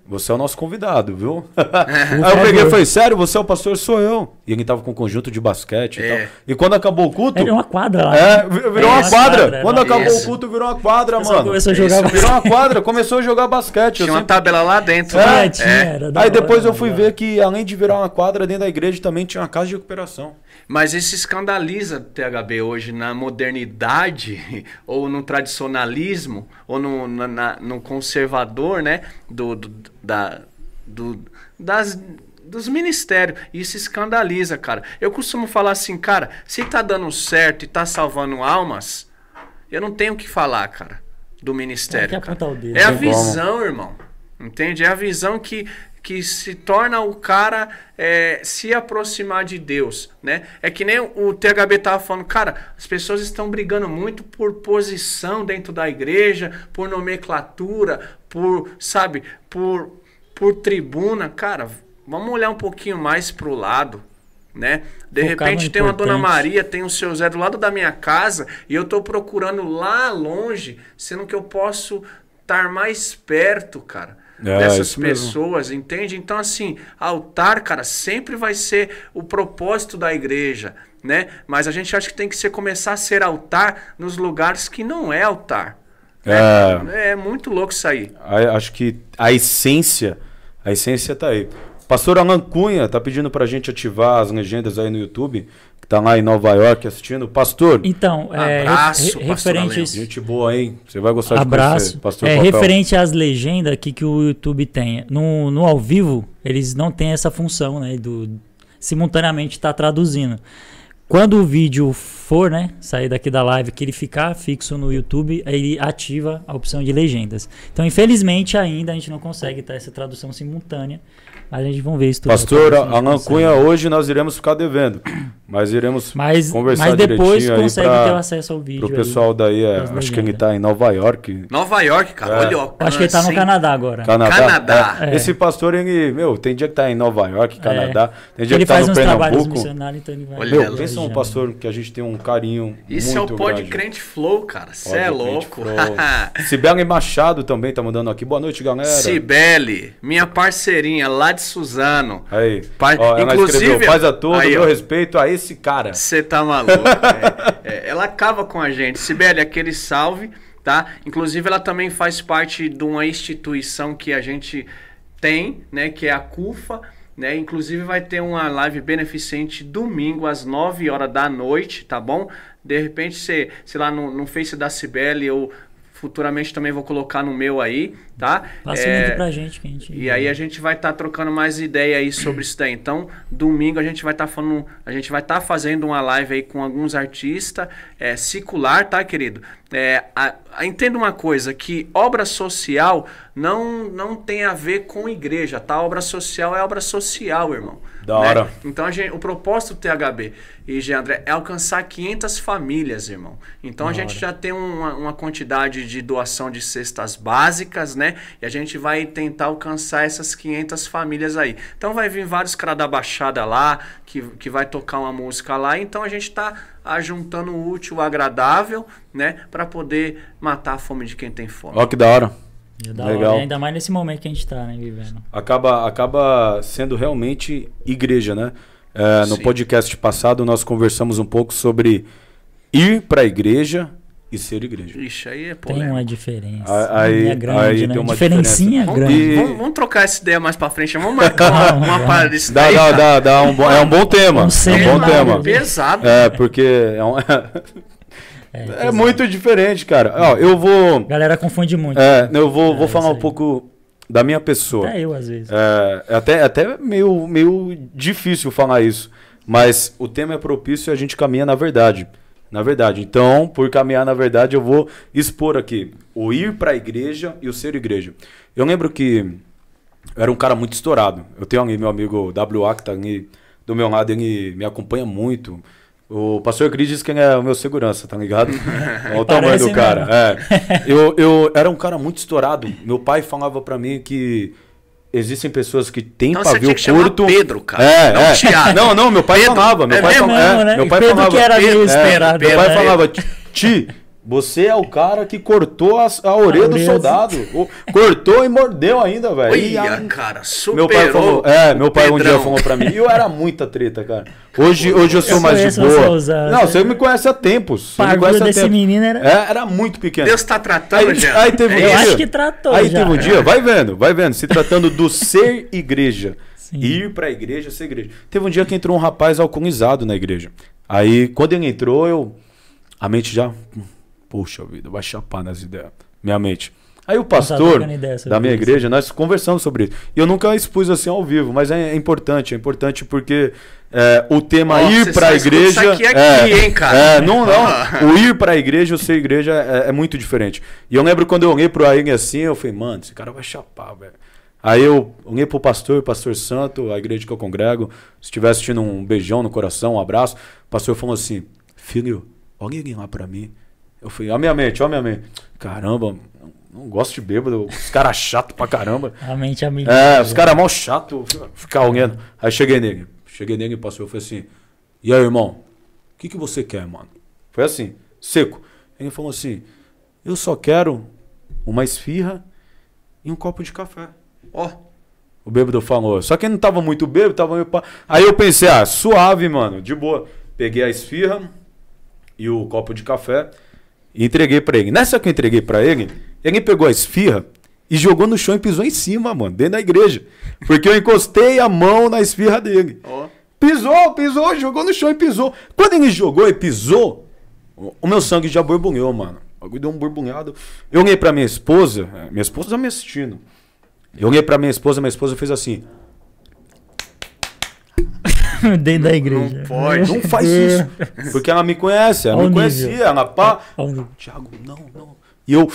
você é o nosso convidado, viu? Aí eu peguei e falei, sério, você é o pastor? Sou eu. E ele tava com um conjunto de basquete e É. tal. E quando acabou o culto. Era uma quadra lá. É, vi- virou É, uma quadra. quadra, Quando era acabou isso. o culto, virou uma quadra, pessoal mano. começou a jogar Isso, basquete. Virou uma quadra, começou a jogar basquete. Eu Tinha uma tabela lá dentro. É, né? tinha, É. era da Aí hora, depois eu fui ver que além de virar uma quadra dentro da igreja, também tinha uma casa de recuperação. Mas isso escandaliza THB hoje na modernidade, ou no tradicionalismo, ou no, na- na- no conservador, né? Do, do- da, do, das, dos ministérios. Isso escandaliza, cara. Eu costumo falar assim, cara, se tá dando certo e tá salvando almas, eu não tenho o que falar, cara, do ministério. Tem que cara. apontar o dedo. É a visão, irmão. Entende? É a visão que, que se torna o cara é, se aproximar de Deus, né? É que nem o THB tava falando, cara, as pessoas estão brigando muito por posição dentro da igreja, por nomenclatura, por, sabe, por, por tribuna. Cara, vamos olhar um pouquinho mais pro lado, né? De no repente tem uma Dona. Maria, tem o seu Zé do lado da minha casa e eu tô procurando lá longe, sendo que eu posso estar mais perto, cara, É, dessas isso mesmo. pessoas, entende? Então assim, altar, cara, sempre vai ser o propósito da igreja, né? Mas a gente acha que tem que ser começar a ser altar nos lugares que não é altar. É. É muito louco isso aí. Acho que a essência, a essência tá aí. Pastor Alan Cunha tá pedindo pra gente ativar as legendas aí no YouTube, que tá lá em Nova York assistindo. Pastor, Então, é, Abraço, re- pastor referente a gente boa, hein? Você vai gostar de Abraço. conhecer. Pastor É, Papel. referente às legendas aqui que o YouTube tem. No, no ao vivo, eles não têm essa função, né? Do simultaneamente estar traduzindo. Quando o vídeo for, né, sair daqui da live, que ele ficar fixo no YouTube, aí ele ativa a opção de legendas. Então, infelizmente, ainda a gente não consegue ter essa tradução simultânea, mas a gente vai ver isso tudo. Pastor Alan. Cunha, hoje nós iremos ficar devendo, mas iremos Mas, conversar mas depois direitinho aí consegue pra- ter o acesso ao vídeo. pro aí. pessoal daí. é, acho que ele tá em Nova York, Nova York, cara, É. olha o acho que ele tá no? Canadá agora. Canadá. Canadá. É. É. Esse pastor, ele, meu, tem dia que tá em Nova York, Canadá, tem dia ele que tá faz no uns trabalhos Pernambuco. missionários, então ele vai. Olha Meu, ela. pensa um pastor que a gente tem um carinho Isso é o Pod grande. Crente Flow, cara. Você é louco. Flow. Sibeli Machado também tá mandando aqui. Boa noite, galera. Cibele, minha parceirinha lá de Suzano. Aí. Pai- Ó, inclusive- escreveu, faz a todo, Aí, meu ó. respeito a esse cara. Você tá maluco. é. É, ela acaba com a gente. Sibeli, aquele salve, tá? Inclusive, ela também faz parte de uma instituição que a gente tem, né? Que é a CUFA. Né? Inclusive vai ter uma live beneficente domingo às 9 horas da noite, tá bom? De repente, você, sei lá, no, no Face da Cibele, eu futuramente também vou colocar no meu aí, tá? Passa o É, link pra gente que a gente. e aí a gente vai estar trocando mais ideia aí sobre isso daí. Então, domingo a gente vai estar falando, a gente vai estar fazendo uma live aí com alguns artistas é, secular, tá, querido? É, a- entenda uma coisa, que obra social não, não tem a ver com igreja, tá? Obra social é obra social, irmão. Da né? hora. Então a gente, o propósito do THB e G. André é alcançar 500 famílias, irmão. Então a Da gente hora. já tem uma, uma quantidade de doação de cestas básicas, né? E a gente vai tentar alcançar essas 500 famílias aí. Então vai vir vários caras da Baixada lá, que, que vai tocar uma música lá. Então a gente tá ajuntando o útil ao agradável, né? Para poder matar a fome de quem tem fome. Ó que da hora. É da Legal. hora, Ainda mais nesse momento que a gente tá, né, vivendo. Acaba, acaba sendo realmente igreja, né? É, no podcast passado nós conversamos um pouco sobre ir para a igreja e ser igreja. Ixi, aí é Tem polêmico. uma diferença. A- aí- é grande, aí né? tem uma Diferencinha diferença. grande. E- Vamos, vamos trocar essa ideia mais pra frente. Vamos marcar uma, uma parada disso Dá, daí, dá, dá, dá um bom, é um bom tema. Um é um bom tema. Pesado. É, porque é, um- é pesado. muito diferente, cara. Ó, eu vou. Galera confunde muito. É, eu vou, vou É, falar isso um pouco da minha pessoa. Até eu, às vezes. É, é até, até meio, meio difícil falar isso. Mas o tema é propício e a gente caminha na verdade. Na verdade. Então, por caminhar na verdade, eu vou expor aqui o ir para a igreja e o ser igreja. Eu lembro que eu era um cara muito estourado. Eu tenho ali meu amigo WA que tá ali do meu lado, ele me acompanha muito. O pastor Cris diz que é o meu segurança, tá ligado? Olha o tamanho Parece do cara. É. Eu, eu era um cara muito estourado. Meu pai falava pra mim que existem pessoas que têm Então você pavio tinha que chamar curto. Pedro, cara, É, não é. Thiago. Não, não, meu pai Pedro. falava. Meu É pai mesmo, falava. né? Meu pai Pedro falava. que era meio É, esperado, Meu pai né? falava, Ti, você é o cara que cortou a, a orelha A do soldado. O- cortou e mordeu ainda, velho. Olha, cara, meu pai superou falou, é, meu pai um dia Pedrão. falou pra mim, e eu era muita treta, cara. Hoje, hoje eu sou Eu mais de boa. Não, você me conhece há tempos. Há desse tempos. menino era- É, era muito pequeno. Deus tá tratando, Aí, Jean. aí teve um Eu dia, acho que tratou Aí já. teve um dia, vai vendo, vai vendo, se tratando do ser igreja. Sim. Ir pra igreja, ser igreja. Teve um dia que entrou um rapaz alcoolizado na igreja. Aí, quando ele entrou, eu. A mente já. Poxa vida, vai chapar nas ideias. Minha mente. Aí o pastor da minha isso. igreja, nós conversamos sobre isso. E eu nunca expus assim ao vivo, mas é, é importante, é importante porque é, o tema ir só escuta igreja. isso aqui aqui, é, hein, cara? É, não, não. O ir pra igreja e o ser igreja é, é muito diferente. E eu lembro quando eu olhei pro Aing assim, eu falei, mano, esse cara vai chapar, velho. Aí eu olhei pro pastor, o pastor Santo, a igreja que eu congrego, se estiver assistindo um beijão no coração, um abraço, o pastor falou assim, filho, olha lá pra mim. Eu falei, ó minha mente, ó minha mente. Caramba, não gosto de bêbado, os caras chato pra caramba. A mente amiga. É, os caras mal chato, ficar olhando. Aí cheguei nele, cheguei nele e passou, eu falei assim, e aí, irmão, o que, que você quer, mano? Foi assim, seco. Ele falou assim, eu só quero uma esfirra e um copo de café. Ó, O bêbado falou. Só que ele não tava muito bêbado, tava meio. Aí eu pensei, ah, suave, mano, de boa. Peguei a esfirra e o copo de café e entreguei pra ele. Nessa que eu entreguei pra ele, ele pegou a esfirra e jogou no chão e pisou em cima, mano, dentro da igreja. Porque eu encostei a mão na esfirra dele. Pisou, pisou, jogou no chão e pisou. Quando ele jogou e pisou, o o meu sangue já borbulhou, mano. O bagulho deu um borbulhado. Eu olhei pra minha esposa, eh, minha esposa tá me assistindo. Eu olhei pra minha esposa, minha esposa fez assim. Dentro da igreja. Não pode. Não faz isso. Porque ela me conhece, ela me nível. conhecia, ela pá. Olha o- Thiago, não, não. E eu,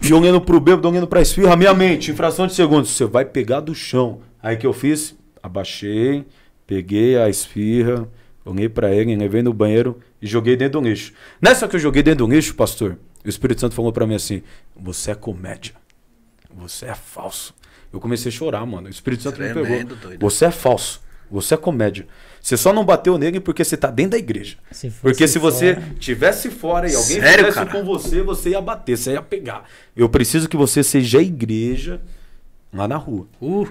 e olhando pro bêbado, olhando pra esfirra, minha mente, em fração de segundos, você vai pegar do chão. Aí que eu fiz? Abaixei, peguei a esfirra, olhei pra ele, levei no banheiro e joguei dentro do lixo. Nessa que eu joguei dentro do lixo, pastor, o Espírito Santo falou pra mim assim: Você é comédia. Você é falso. Eu comecei a chorar, mano. O Espírito Santo me pegou. doido. Você é falso. Você é comédia. Você só não bateu nele porque você tá dentro da igreja. Se Porque se você fora- tivesse fora e alguém Sério, fizesse cara? com você, você ia bater, você ia pegar. Eu preciso que você seja a igreja lá na rua. Uh,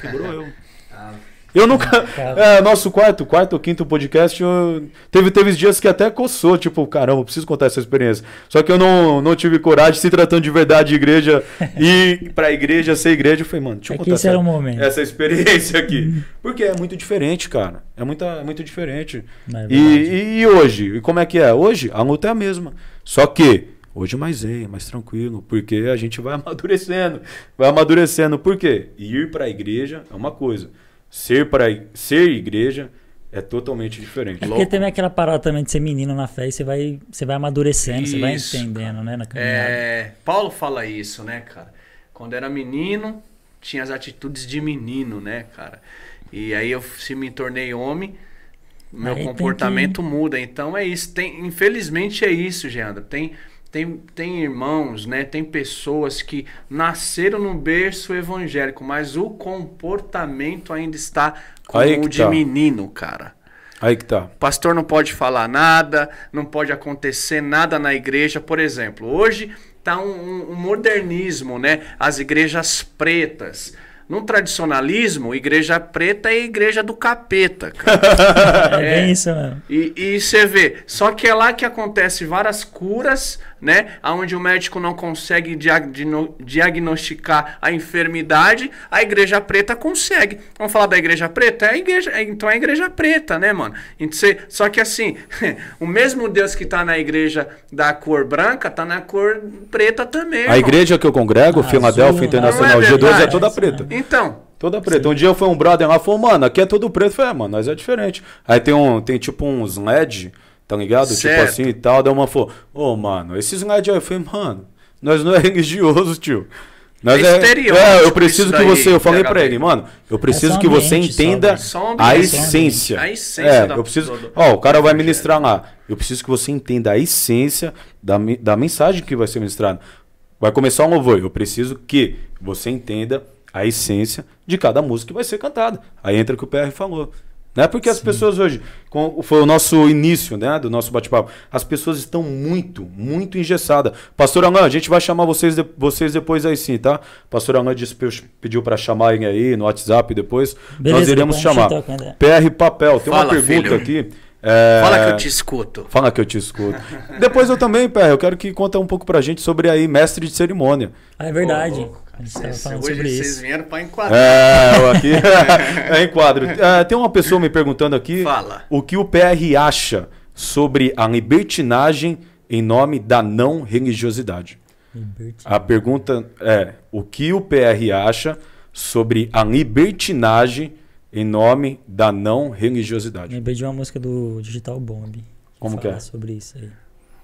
Quebrou eu. Eu nunca. É, nosso quarto, quarto ou quinto podcast, eu- teve, teve dias que até coçou, tipo, caramba, preciso contar essa experiência. Só que eu não, não tive coragem, se tratando de verdade de igreja, ir pra igreja, ser igreja. Eu falei, mano, deixa eu É que contar esse essa, era o momento. essa experiência aqui. Porque é muito diferente, cara. É, muita, é muito diferente. É e, e, e hoje? E como é que é? Hoje a luta é a mesma. Só que hoje mais zen, mais tranquilo, porque a gente vai amadurecendo. Vai amadurecendo. Por quê? Ir para a igreja é uma coisa. Ser para ser igreja é totalmente diferente. É porque tem aquela parada também de ser menino na fé e você vai, você vai amadurecendo, você vai Isso, entendendo, né? Na caminhada. É, Paulo fala isso, né, cara? Quando era menino, tinha as atitudes de menino, né, cara? E aí eu se me tornei homem, meu Aí comportamento muda. Então é isso. Tem, infelizmente é isso, Geandro. Tem, tem, tem irmãos, né? Tem pessoas que nasceram no berço evangélico, mas o comportamento ainda está como Aí o de tá. menino, cara. Aí que tá. O pastor não pode falar nada, não pode acontecer nada na igreja. Por exemplo, hoje tá um, um- um modernismo, né? As igrejas pretas. No tradicionalismo, igreja preta é igreja do capeta, cara. É, bem isso mesmo. E, e você vê, só que é lá que acontece várias curas, né? Onde o médico não consegue diagno- diagnosticar a enfermidade, a igreja preta consegue. Vamos falar da igreja preta? É a igreja, é- então é a igreja preta, né, mano? Então, só que assim, o mesmo Deus que tá na igreja da cor branca, tá na cor preta também. A irmão. igreja que eu congrego, Azul, Filadélfia né? Internacional é G2, é toda preta. Então, Toda preta. Um dia foi um brother lá falou, mano, aqui é todo preto. Eu falei, é, mano, nós é diferente. Aí tem um, tem tipo uns LED, tá ligado? Tipo Certo. assim e tal. Daí uma falou, ô, mano, esses aí. Eu falei, mano, nós não é religioso, tio. Nós É é, é, eu preciso que você, eu falei PHB. pra ele, mano, eu preciso só que você ambiente, entenda. Só a essência. A essência É, da- eu preciso, do- ó, o cara vai ministrar lá. Eu preciso que você entenda a essência da, da mensagem que vai ser ministrada. Vai começar um louvor. Eu preciso que você entenda a essência de cada música que vai ser cantada. Aí entra o que o PR falou. Né? Porque as pessoas hoje, com, foi o nosso início né, do nosso bate-papo, as pessoas estão muito, muito engessadas. Pastor Alain, a gente vai chamar vocês, de- vocês depois aí sim, tá? Pastor Alain disse, pediu para chamarem aí no WhatsApp depois. Beleza, Nós iremos chamar. PR Papel, tem uma Fala, pergunta filho. aqui. é, Fala que eu te escuto. Fala que eu te escuto. Depois eu também, PR, eu quero que conta um pouco pra gente sobre aí mestre de cerimônia. Ah, é verdade. Louco, cara. A gente tava Cês- falando hoje sobre vocês isso. vieram pra enquadrar. É, aqui é em quadro. É, tem uma pessoa me perguntando aqui Fala. o que o PR acha sobre a libertinagem em nome da não religiosidade. A pergunta é: o que o PR acha sobre a libertinagem em nome da não religiosidade? Lembrei de uma música do Digital Bomb. Como que é? sobre isso aí.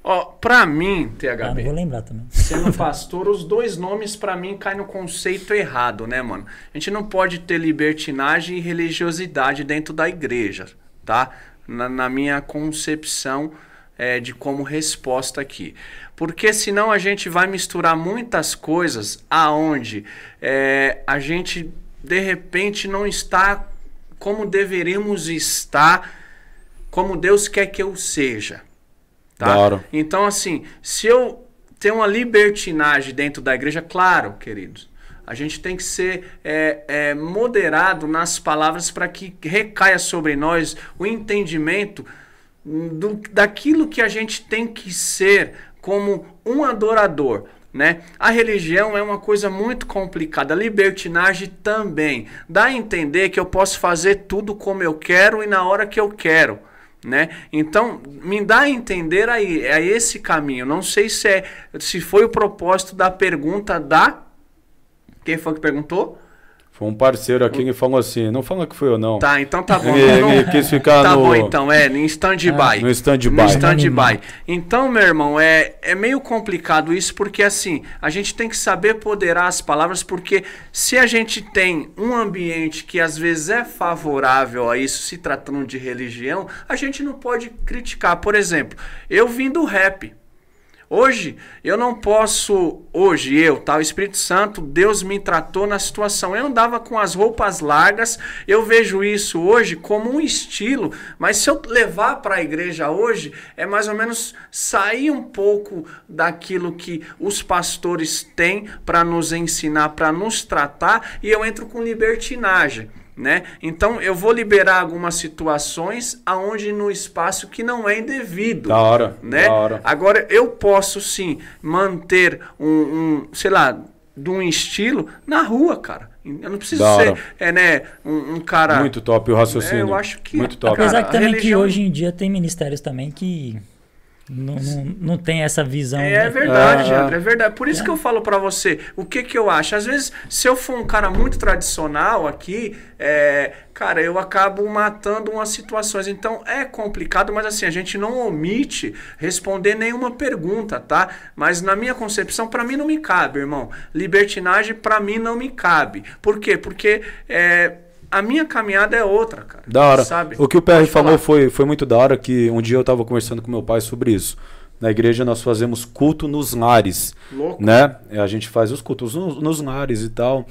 Ó, pra mim, Ah, não vou THB, lembrar também. sendo pastor, os dois nomes pra mim caem no conceito errado, né, mano? A gente não pode ter libertinagem e religiosidade dentro da igreja, tá? Na, na minha concepção é, de como resposta aqui. Porque senão a gente vai misturar muitas coisas aonde é, a gente de repente não está como deveríamos estar, como Deus quer que eu seja. Tá? Hora. Então, assim, se eu tenho uma libertinagem dentro da igreja, claro, queridos, a gente tem que ser é, é, moderado nas palavras para que recaia sobre nós o entendimento do, daquilo que a gente tem que ser como um adorador. Né? A religião é uma coisa muito complicada, a libertinagem também. Dá a entender que eu posso fazer tudo como eu quero e na hora que eu quero. Né? Então, me dá a entender aí, é esse caminho. Não sei se, é, se foi o propósito da pergunta da. Quem foi que perguntou? Foi um parceiro aqui que falou assim: não fala que foi eu não. Tá, então tá bom. Ele, Não- ele quis ficar Tá no. bom, então, é, em stand-by. No stand-by. No stand-by. Anonimato. Então, meu irmão, é, é meio complicado isso, porque assim, a gente tem que saber poderar as palavras, porque se a gente tem um ambiente que às vezes é favorável a isso, se tratando de religião, a gente não pode criticar. Por exemplo, eu vim do rap. Hoje, eu não posso, hoje eu, tá? O Espírito Santo, Deus me tratou na situação. Eu andava com as roupas largas, eu vejo isso hoje como um estilo, mas se eu levar para a igreja hoje, é mais ou menos sair um pouco daquilo que os pastores têm para nos ensinar, para nos tratar, e eu entro com libertinagem. Né? Então eu vou liberar algumas situações aonde no espaço que não é indevido Da hora, né? da hora. Agora, eu posso sim manter um, um, sei lá, de um estilo na rua, cara. Eu não preciso Da ser, hora. é, né, um, um cara. Muito top o raciocínio. É, eu acho que- Muito top. Cara, Apesar que a também que religião- hoje em dia tem ministérios também que Não, não, não tem essa visão. É, né? é verdade, Ah, André, é verdade. Por isso que eu falo pra você, o que que eu acho? Às vezes, se eu for um cara muito tradicional aqui, é, cara, eu acabo matando umas situações. Então, é complicado, mas assim, a gente não omite responder nenhuma pergunta, tá? Mas na minha concepção, pra mim não me cabe, irmão. Libertinagem, pra mim, não me cabe. Por quê? Porque é, a minha caminhada é outra, cara. Da hora. Sabe? O que o PR Pode falou falar. foi, foi muito da hora que um dia eu tava conversando com meu pai sobre isso. Na igreja nós fazemos culto nos lares, Louco. né? A gente faz os cultos nos, nos lares e tal.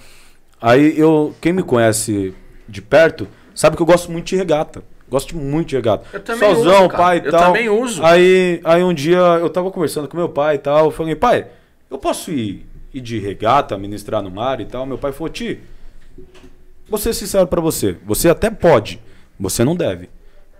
Aí eu, quem me conhece de perto, sabe que eu gosto muito de regata. Gosto muito de regata. Eu também Sozão, uso, cara. pai e Eu tal. também uso. Aí, aí um dia eu tava conversando com meu pai e tal. Eu falei, pai, eu posso ir, ir de regata, ministrar no mar e tal? Meu pai falou, Ti, vou ser sincero pra você. Você até pode, você não deve.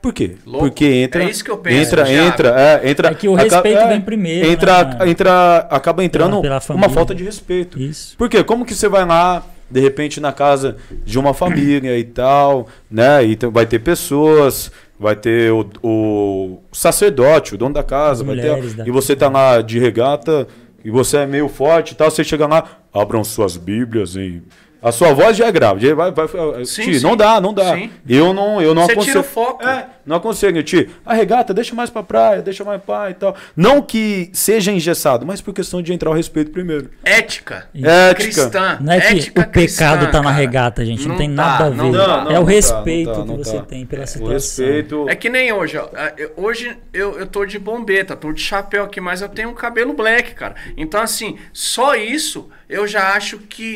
Por quê? Louco. Porque entra. É isso que eu penso, Entra, entra, é, entra. É que o aca- respeito vem primeiro, Entra, né? entra, acaba entrando pela uma família. falta de respeito. Isso. Por quê? Como que você vai lá, de repente, na casa de uma família e tal, né? E vai ter pessoas, vai ter o, o sacerdote, o dono da casa, As vai ter, da e você tá lá de regata, e você é meio forte e tal, você chega lá, abram suas bíblias e... A sua voz já é grave. Vai, vai, Sim, Ti, sim. não dá, não dá. Sim. Eu não, eu não Você aconselho. tira o foco. É, não aconselho, Ti. A regata, deixa mais pra praia, deixa mais pra e tal. Não que seja engessado, mas por questão de entrar o respeito primeiro. Ética. Ética. Cristã. Não é que Ética o pecado cristã, tá na regata, gente. Não, Não tem tá, nada a ver. não Não, não, é o tá, respeito não tá, que não você tá. tem pela O situação. respeito. É que nem hoje, ó. Ah, Hoje eu, eu tô de bombeta, tô de chapéu aqui, mas eu tenho um cabelo black, cara. Então, assim, só isso eu já acho que,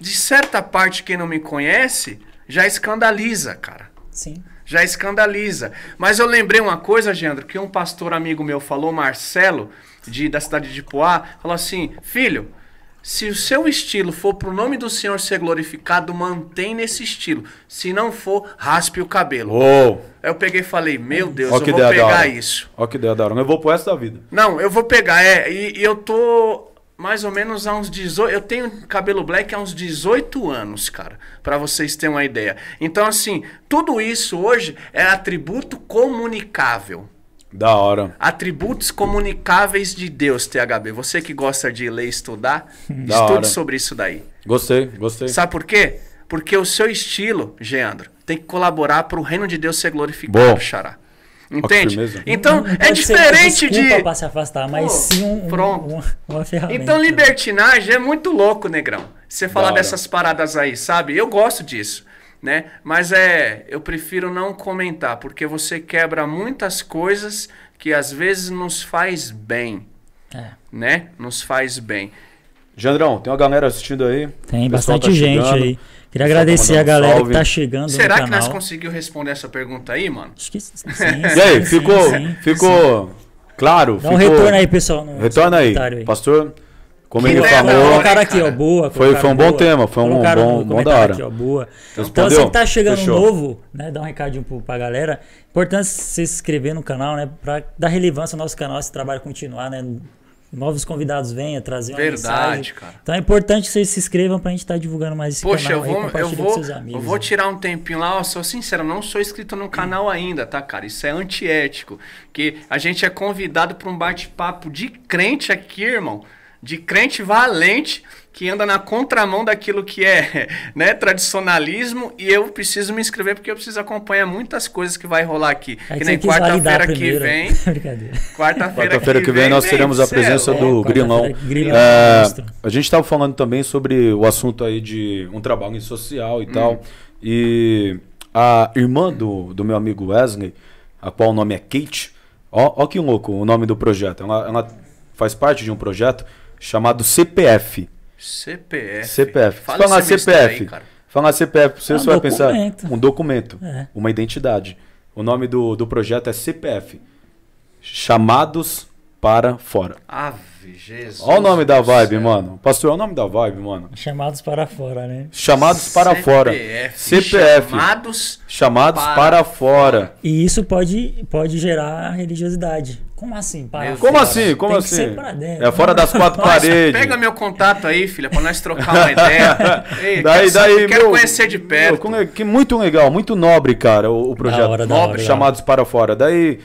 de certa parte, quem não me conhece, já escandaliza, cara. Sim. Já escandaliza. Mas eu lembrei uma coisa, Gendro, que um pastor amigo meu falou, Marcelo, de, da cidade de Poá, falou assim: Filho, se o seu estilo for pro nome do Senhor ser glorificado, mantém nesse estilo. Se não for, raspe o cabelo. Uou! Aí eu peguei e falei, meu Deus, Ó eu que vou pegar isso. Ó que ideia da hora. Eu vou pro resto da vida. Não, eu vou pegar, é, e, e eu tô mais ou menos há uns 18, eu tenho cabelo black há uns 18 anos, cara, Pra vocês terem uma ideia. Então assim, tudo isso hoje é atributo comunicável. Da hora. Atributos comunicáveis de Deus, THB. Você que gosta de ler e estudar, Da estude hora. sobre isso daí. Gostei, gostei. Sabe por quê? Porque o seu estilo, Geandro, tem que colaborar para o reino de Deus ser glorificado, Bom. Xará. Entende? Então, Não é diferente de. pra se afastar, mas Pô, sim um, um- pronto. uma, uma ferramenta. Então, libertinagem é muito louco, negrão. Você falar dessas paradas aí, sabe? Eu gosto disso, né? Mas é, eu prefiro não comentar, porque você quebra muitas coisas que às vezes nos faz bem, É, né? Nos faz bem. Jandrão, tem uma galera assistindo aí. tem bastante tá gente chegando. aí. Queria pessoal tá agradecer a galera salve. que tá chegando Será no que canal. nós conseguimos responder essa pergunta aí, mano? Acho que sim. sim, E aí, sim, ficou, sim, ficou claro? Dá um ficou... retorno aí, pessoal. No Retorna aí. comentário Pastor, como Que ele falou, hein, aqui, ó, cara? boa. Foi- foi um bom boa. tema, foi um bom- bom da hora. Aqui, ó, boa. Então você que tá chegando Fechou. novo, né, dá um recadinho pro, pra galera. Importante você se inscrever no canal, né, pra dar relevância ao nosso canal, esse trabalho continuar, né. Novos convidados venham trazer uma Verdade, mensagem. cara. Então é importante que vocês se inscrevam pra gente estar divulgando mais esse Poxa, eu canal aí, vou, eu vou, seus amigos. eu vou né. tirar um tempinho lá, ó, sou sincero, não sou inscrito no canal ainda, tá, cara? Isso é antiético. Que a gente é convidado para um bate-papo de crente aqui, irmão. De crente valente que anda na contramão daquilo que é, né, tradicionalismo e eu preciso me inscrever porque eu preciso acompanhar muitas coisas que vai rolar aqui. É que você nem quarta-feira que vem, Brincadeira. quarta-feira Quarta-feira que vem nós teremos a cê é presença do. Grilão. Grilão, É, a gente estava falando também sobre o assunto aí de um trabalho social e tal. E a irmã do, do meu amigo Wesley, a qual o nome é Kate, ó, ó que louco o nome do projeto. Ela, ela faz parte de um projeto chamado CPF. CPF. CPF. Fala Falar CPF. aí, cara. Falar CPF, você É um só vai pensar documento. um documento, É. uma identidade. O nome do, do projeto é CPF. Chamados para fora. Ave Jesus. Olha o nome da vibe, céu. mano. Pastor, olha o nome da vibe, mano. Chamados para fora, né? Chamados para fora. CPF. Chamados Chamados para para, fora. E isso pode, pode gerar religiosidade. Como assim? Para fora? Como assim? Como Tem que assim? ser pra dentro. É fora das quatro Nossa, paredes. Pega meu contato aí, filha, pra nós trocar uma ideia. Ei, daí, quero, daí, quero meu, conhecer de perto. meu, é- que muito legal, muito nobre, cara, o, o projeto. hora, da nobre, hora, da chamados para fora. Daí,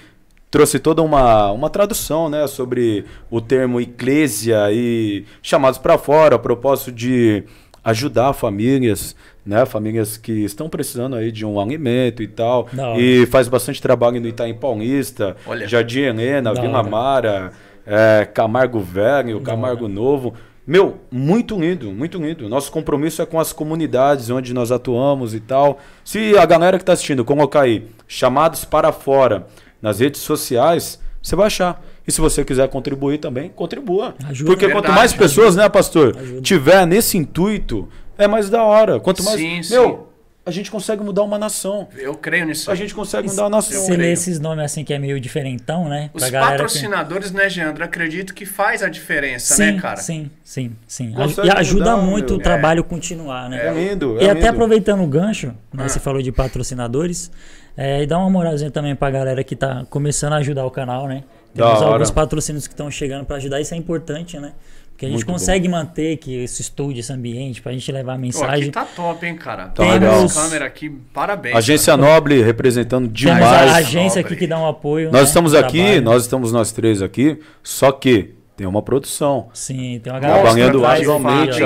trouxe toda uma, uma tradução, né, sobre o termo eclésia e chamados para fora, a propósito de ajudar famílias, né, famílias que estão precisando aí de um alimento e tal. Hora. E faz bastante trabalho no Itaim Paulista, Olha. Jardim Helena, Vila. Mara, é, Camargo Velho, Camargo Novo. Meu, muito lindo, muito lindo. Nosso compromisso é com as comunidades onde nós atuamos e tal. Se a galera que está assistindo colocar aí chamados para fora nas redes sociais, você vai achar. E se você quiser contribuir também, contribua. Ajuda. Porque Verdade, quanto mais ajuda. pessoas, né, pastor, Ajuda. tiver nesse intuito, é mais da hora. Quanto mais. Sim, meu, sim. a gente consegue mudar uma nação. Eu creio nisso. A gente consegue E mudar uma nação. Você lê esses nomes assim que é meio diferentão, né? Os Pra galera que- patrocinadores, né, Geandro? Acredito que faz a diferença, Sim, né, cara? sim, sim, sim. Consegue e ajuda mudar, muito meu. o trabalho continuar, né? É lindo. E é até lindo. aproveitando o gancho, né, Ah. você falou de patrocinadores, é, e dá uma moralzinha também pra galera que tá começando a ajudar o canal, né? Da Temos hora. alguns patrocínios que estão chegando pra ajudar, isso é importante, né? Porque a gente Muito bom. consegue manter que esse estúdio, esse ambiente, pra gente levar a Pô, mensagem. aqui tá top, hein, cara? Tá Tem legal. as câmeras aqui, parabéns. Agência Nobre representando Temos demais. a agência Nobre. aqui que dá um apoio. Nós né, estamos aqui, trabalho. nós estamos nós três aqui, só que tem uma produção. Sim, tem uma galera Trabalhando hein,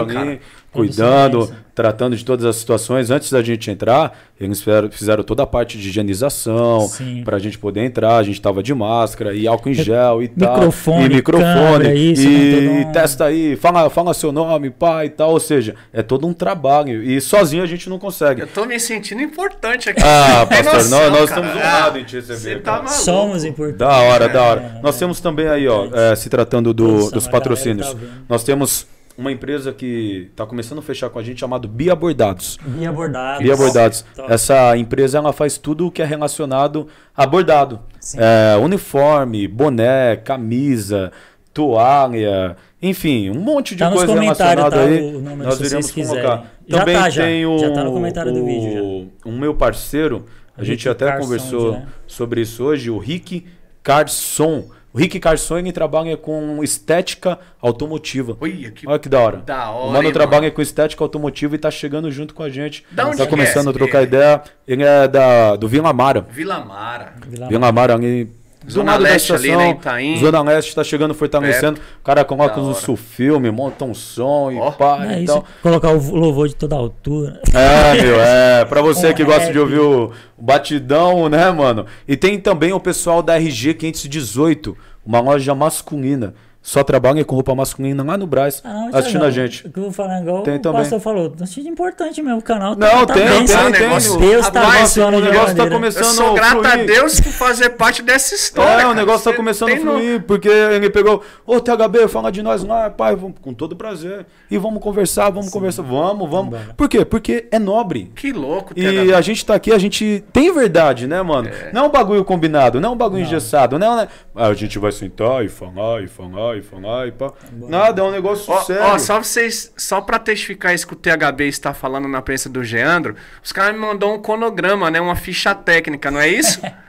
cara? ali, cuidando, tratando de todas as situações. Antes da gente entrar, eles fizeram, fizeram toda a parte de higienização para a gente poder entrar. A gente tava de máscara e álcool em gel e tal. Microfone, e microfone. câmera, isso, e, né, um- testa aí, fala, fala seu nome, pai e tal. Ou seja, é todo um trabalho. E sozinho a gente não consegue. Eu tô me sentindo importante aqui. Ah, pastor, noção, nós, nós estamos honrados em te receber. Você tá. Somos importantes. Da hora, da hora. É, Nós é. temos também aí, ó, é, se tratando do- Produção, dos patrocínios. tá nós temos uma empresa que está começando a fechar com a gente chamado Bia Bordados. Bia Bordados. Bia Bordados. Top. Essa empresa ela faz tudo o que é relacionado a bordado. É, uniforme, boné, camisa, toalha, enfim, um monte de Tá coisa relacionada tá, aí. o número, nós iremos colocar. Já Também tá, já. tem o, Já tá no comentário do o- vídeo, já. o meu parceiro, a gente até Carson, conversou né? sobre isso hoje, o Rick Carson. O Rick Carson ele trabalha com estética automotiva. Olha que Olha que da hora. Da hora, o mano hein, trabalha mano? com estética automotiva e tá chegando junto com a gente. Da onde tá começando é a trocar ideia. Ele é da, do Vila Mara. Vila Mara. Vila Vila Mara ali. Zona Leste ali, estação, né, Itaim. Zona Leste tá chegando fortalecendo. O cara coloca um hora. sulfilme, monta um som e Ó. pá É e isso, tal. colocar o louvor de toda altura. É, meu, é. Pra você Um que gosta de ouvir o o batidão, né, mano? E tem também o pessoal da RG 518, uma loja masculina. Só trabalha com roupa masculina lá no Brás, Ah, assistindo não. a gente. O que eu vou falar igual Tem o também. pastor falou. Achei importante mesmo o canal. Não, tá tem, bem, tem, tem. negócio- Deus tá Rapaz, abençoando o de negócio tá começando Eu sou grato a fluir. Deus por fazer parte dessa história. É, cara. o negócio tá Você começando a tem no- fluir, porque ele pegou, ô THB, fala de nós lá, pai, vamos, com todo prazer. E vamos conversar, vamos conversar, vamos, vamos. Vambora. Por quê? Porque é nobre. Que louco, E THB. a gente tá aqui, a gente tem verdade, né, mano? Não é um bagulho combinado, não é um bagulho engessado, não é. Ah, a gente vai sentar e falar, e falar, e falar, e pá. Nada, é um negócio Ó, sério. ó, só vocês, só pra testificar isso que o THB está falando na presença do Geandro, os caras me mandou um cronograma, né? Uma ficha técnica, não é isso?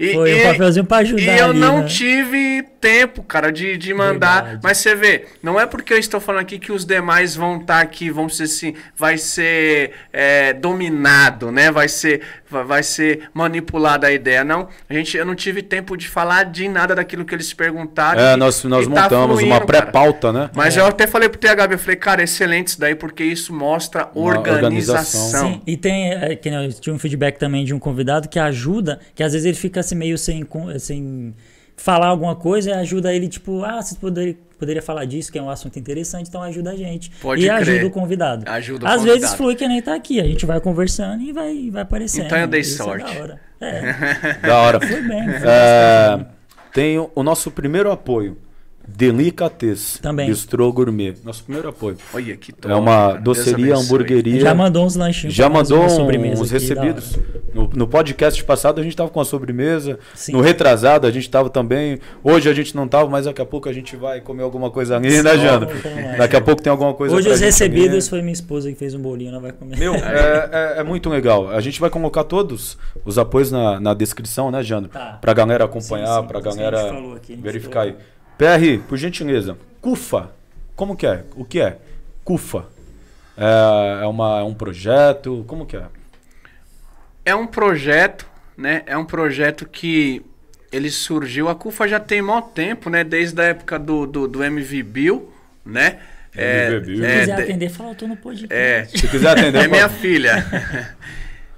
E, Foi um papelzinho pra ajudar E eu ali, não né? tive tempo, cara, de, de mandar. Verdade. Mas você vê, não é porque eu estou falando aqui que os demais vão estar aqui, vão ser assim, vai ser é, dominado, né? Vai ser, vai, ser manipulada a ideia. Não, a gente, eu não tive tempo de falar de nada daquilo que eles perguntaram. É, e- nós, nós e tá montamos fluindo, uma pré-pauta, né? Mas eu até falei pro THB, eu falei, cara, excelente isso daí, porque isso mostra Uma organização. organização. Sim, e tem, é, que eu tinha um feedback também de um convidado que ajuda, que às vezes ele fica assim meio sem, sem falar alguma coisa e ajuda ele, tipo, ah, você poderia, poderia falar disso, que é um assunto interessante, então ajuda a gente. Pode e crer. ajuda o convidado. Ajuda o Às convidado. vezes flui que nem tá aqui, a gente vai conversando e vai, vai aparecendo. Então eu dei Isso é sorte. da hora. É, Da hora. foi bem. Foi É, bastante. tem o, o nosso primeiro apoio. Delicates. Também. Bistrô Gourmet. Nosso primeiro apoio. Olha que top. É uma doceria, hamburgueria. Já mandou uns lanchinhos. Já mandou uns aqui, recebidos. No, no podcast passado a gente tava com a sobremesa. Sim. No retrasado a gente tava também. Hoje a gente não tava, mas daqui a pouco a gente vai comer alguma coisa ali, né, Jana? Daqui a pouco tem alguma coisa Hoje pra os gente recebidos foi minha esposa que fez um bolinho, ela vai comer. Meu, é, é- é muito legal. A gente vai colocar todos os apoios na, na descrição, né, Jana? Tá. Pra galera acompanhar, Sim, sim, pra isso a galera aqui, a verificar aí. PR, por gentileza, CUFA. Como que é? O que é? CUFA. É, é, uma, é um projeto? Como que é? É um projeto, né? É um projeto que ele surgiu, a CUFA já tem mó tempo, né? Desde a época do, do, do MV Bill, né? MV Bill. Se é, quiser de- atender, fala, eu tô no podcast. é, Se quiser atender, é minha filha.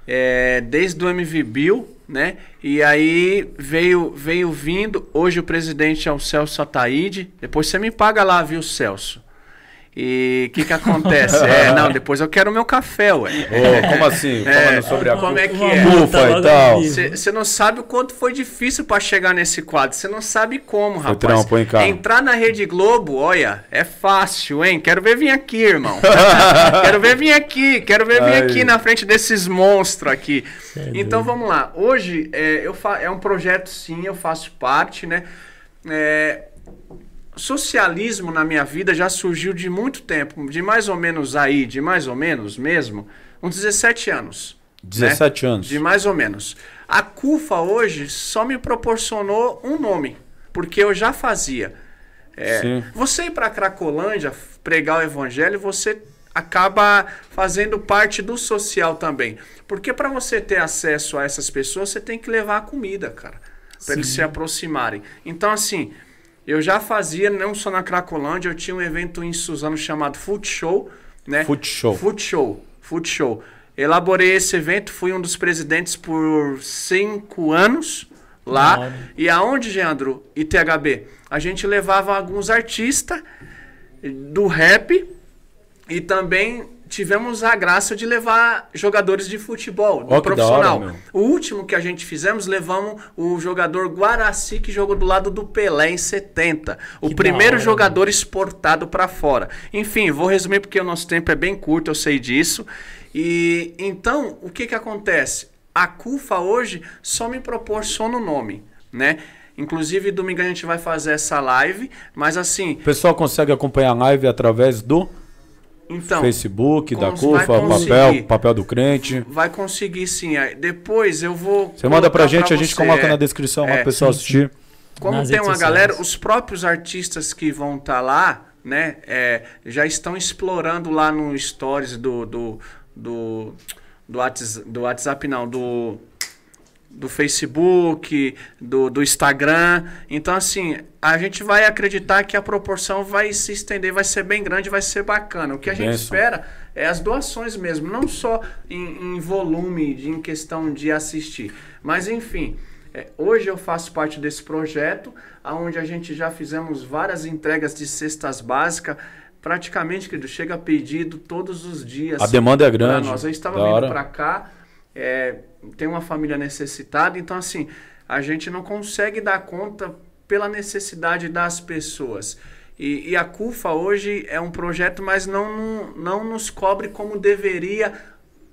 É, desde o MV Bill, né? E aí veio, veio vindo. Hoje o presidente é o Celso Ataíde. Depois você me paga lá, viu, Celso? E o que que acontece? é, não, depois eu quero o meu café, ué. Ô, como assim? É, Falando sobre a como é que é? e tal. Você não sabe o quanto foi difícil pra chegar nesse quadro. Você não sabe como, rapaz. trampo, hein, cara? Entrar na Rede Globo, olha, é fácil, hein? Quero ver vir aqui, irmão. quero ver vir aqui. Quero ver vir aqui na frente desses monstros aqui. é então vamos lá. Hoje é, eu fa é um projeto, sim, eu faço parte, né? É, socialismo na minha vida já surgiu de muito tempo, de mais ou menos aí, de mais ou menos mesmo, uns 17 anos. 17 anos. De mais ou menos. A CUFA hoje só me proporcionou um nome, porque eu já fazia. É, Sim. você ir para Cracolândia pregar o evangelho, você acaba fazendo parte do social também. Porque para você ter acesso a essas pessoas, você tem que levar a comida, cara, para eles se aproximarem. Então assim, eu já fazia não só na Cracolândia, eu tinha um evento em Suzano chamado Food Show, né? Food Show. Food Show. Food Show. Elaborei esse evento, fui um dos presidentes por cinco anos lá. hora. E aonde, Geandro e THB? A gente levava alguns artistas do rap e também tivemos a graça de levar jogadores de futebol, da profissional. hora, meu. o último que a gente fizemos, levamos o jogador Guaraci, que jogou do lado do Pelé em 70. O Que primeiro hora, jogador exportado para fora. Enfim, vou resumir porque o nosso tempo é bem curto, eu sei disso. E então, o que que acontece? A CUFA hoje só me proporciona o nome, né? Inclusive, domingo a gente vai fazer essa live, mas assim, O pessoal consegue acompanhar a live através do então, Facebook, da CUFA, papel, papel do crente. vai conseguir sim. Aí Depois eu vou Você manda pra gente, a gente coloca é. na descrição É, pro pessoal sim, assistir. Como nas tem uma galera, os próprios artistas que vão estar lá, né, é, já estão explorando lá no stories do do do do WhatsApp, do WhatsApp não, do do Facebook, do, do Instagram. Então, assim, a gente vai acreditar que a proporção vai se estender, vai ser bem grande, vai ser bacana. O que a gente Benção. espera é as doações mesmo, não só em, em volume, de- em questão de assistir. Mas, enfim, é, hoje eu faço parte desse projeto, onde a gente já fizemos várias entregas de cestas básicas. Praticamente, querido, chega pedido todos os dias. A demanda é grande. nós. Eu estava vindo para cá, é, tem uma família necessitada, então assim, a gente não consegue dar conta pela necessidade das pessoas. E, e a CUFA hoje é um projeto, mas não, não nos cobre como deveria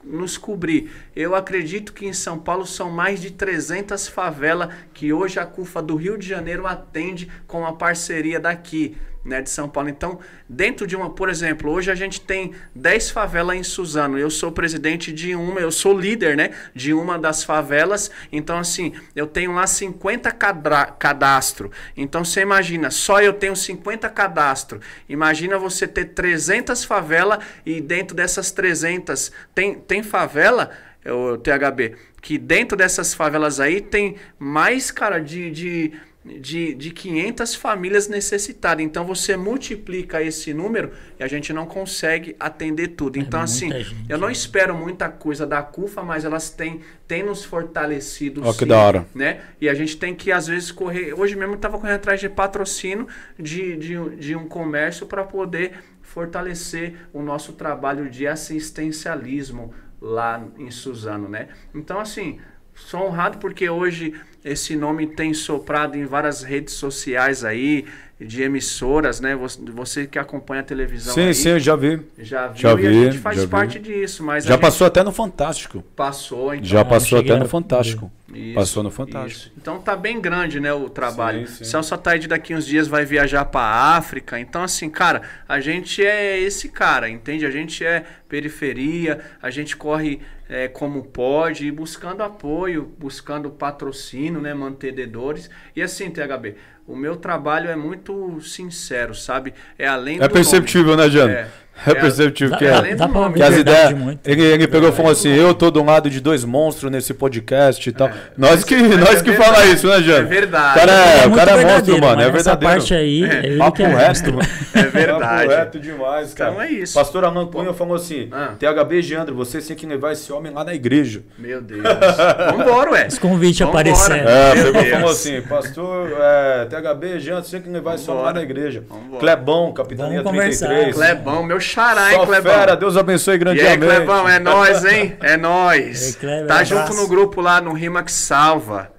nos cobrir. Eu acredito que em São Paulo são mais de 300 favelas que hoje a CUFA do Rio de Janeiro atende com a parceria daqui, né, de São Paulo. Então, dentro de uma, por exemplo, hoje a gente tem 10 favelas em Suzano. Eu sou presidente de uma, eu sou líder, né, de uma das favelas. Então, assim, eu tenho lá 50 cadra- cadastro. Então, você imagina, só eu tenho 50 cadastro. Imagina você ter 300 favelas e dentro dessas 300 tem tem favela o THB, que dentro dessas favelas aí tem mais, cara, de, de, de, de 500 famílias necessitadas. Então você multiplica esse número e a gente não consegue atender tudo. Então, muita assim, gente, eu não né? espero muita coisa da CUFA, mas elas têm, têm nos fortalecido. Ó, que sim, da hora. Né? E a gente tem que, às vezes, correr. Hoje mesmo eu estava correndo atrás de patrocínio de, de, um- de um comércio para poder fortalecer o nosso trabalho de assistencialismo lá em Suzano, né? Então, assim, sou honrado porque hoje esse nome tem soprado em várias redes sociais aí, de emissoras, né? Você, você que acompanha a televisão Sim, aí, sim, eu já vi. já viu Já e a vi, gente faz vi. parte disso, mas a Já gente passou até no Fantástico. passou, então. Já passou até no a- Fantástico. Isso, Passou no Fantástico. isso. Então tá bem grande, né, o trabalho. Sim, sim. Celso Ataíde daqui uns dias vai viajar pra África. Então assim, cara, a gente é esse cara, entende? A gente é periferia, a gente corre é, como pode, e buscando apoio, buscando patrocínio, né, mantenedores. E assim, THB, o meu trabalho é muito sincero, sabe? É além É do perceptível, nome. né, Jano? É, Representative Dá, que é. dá, dá pra Que as ideias. verdade muito. Ele, ele pegou e falou assim: eu tô do lado de dois monstros nesse podcast e tal. nós que, mas nós é que verdade. fala isso, né, Jânio? É verdade. O cara é, o muito cara é monstro, mano. É Essa verdadeiro. parte aí, É, ele Papo que é reto, mano. É verdade. Papo reto demais, cara. Então é isso. Pastor Alan Cunha falou assim: Ah. THB Geandro, você tem que levar esse homem lá na igreja. Meu Deus. Vambora, ué. Os convites Vambora. aparecendo. É, pegou e falou assim: Pastor é, THB Geandro, você tem que levar esse homem lá na igreja. Clebão, Capitania Vamos conversar. 33. Clebão, meu xará, hein, Clebão? fera, Deus abençoe E aí. Clebão, é nóis, hein? É. Kleber, Tá um junto no grupo lá no Rima que Salva.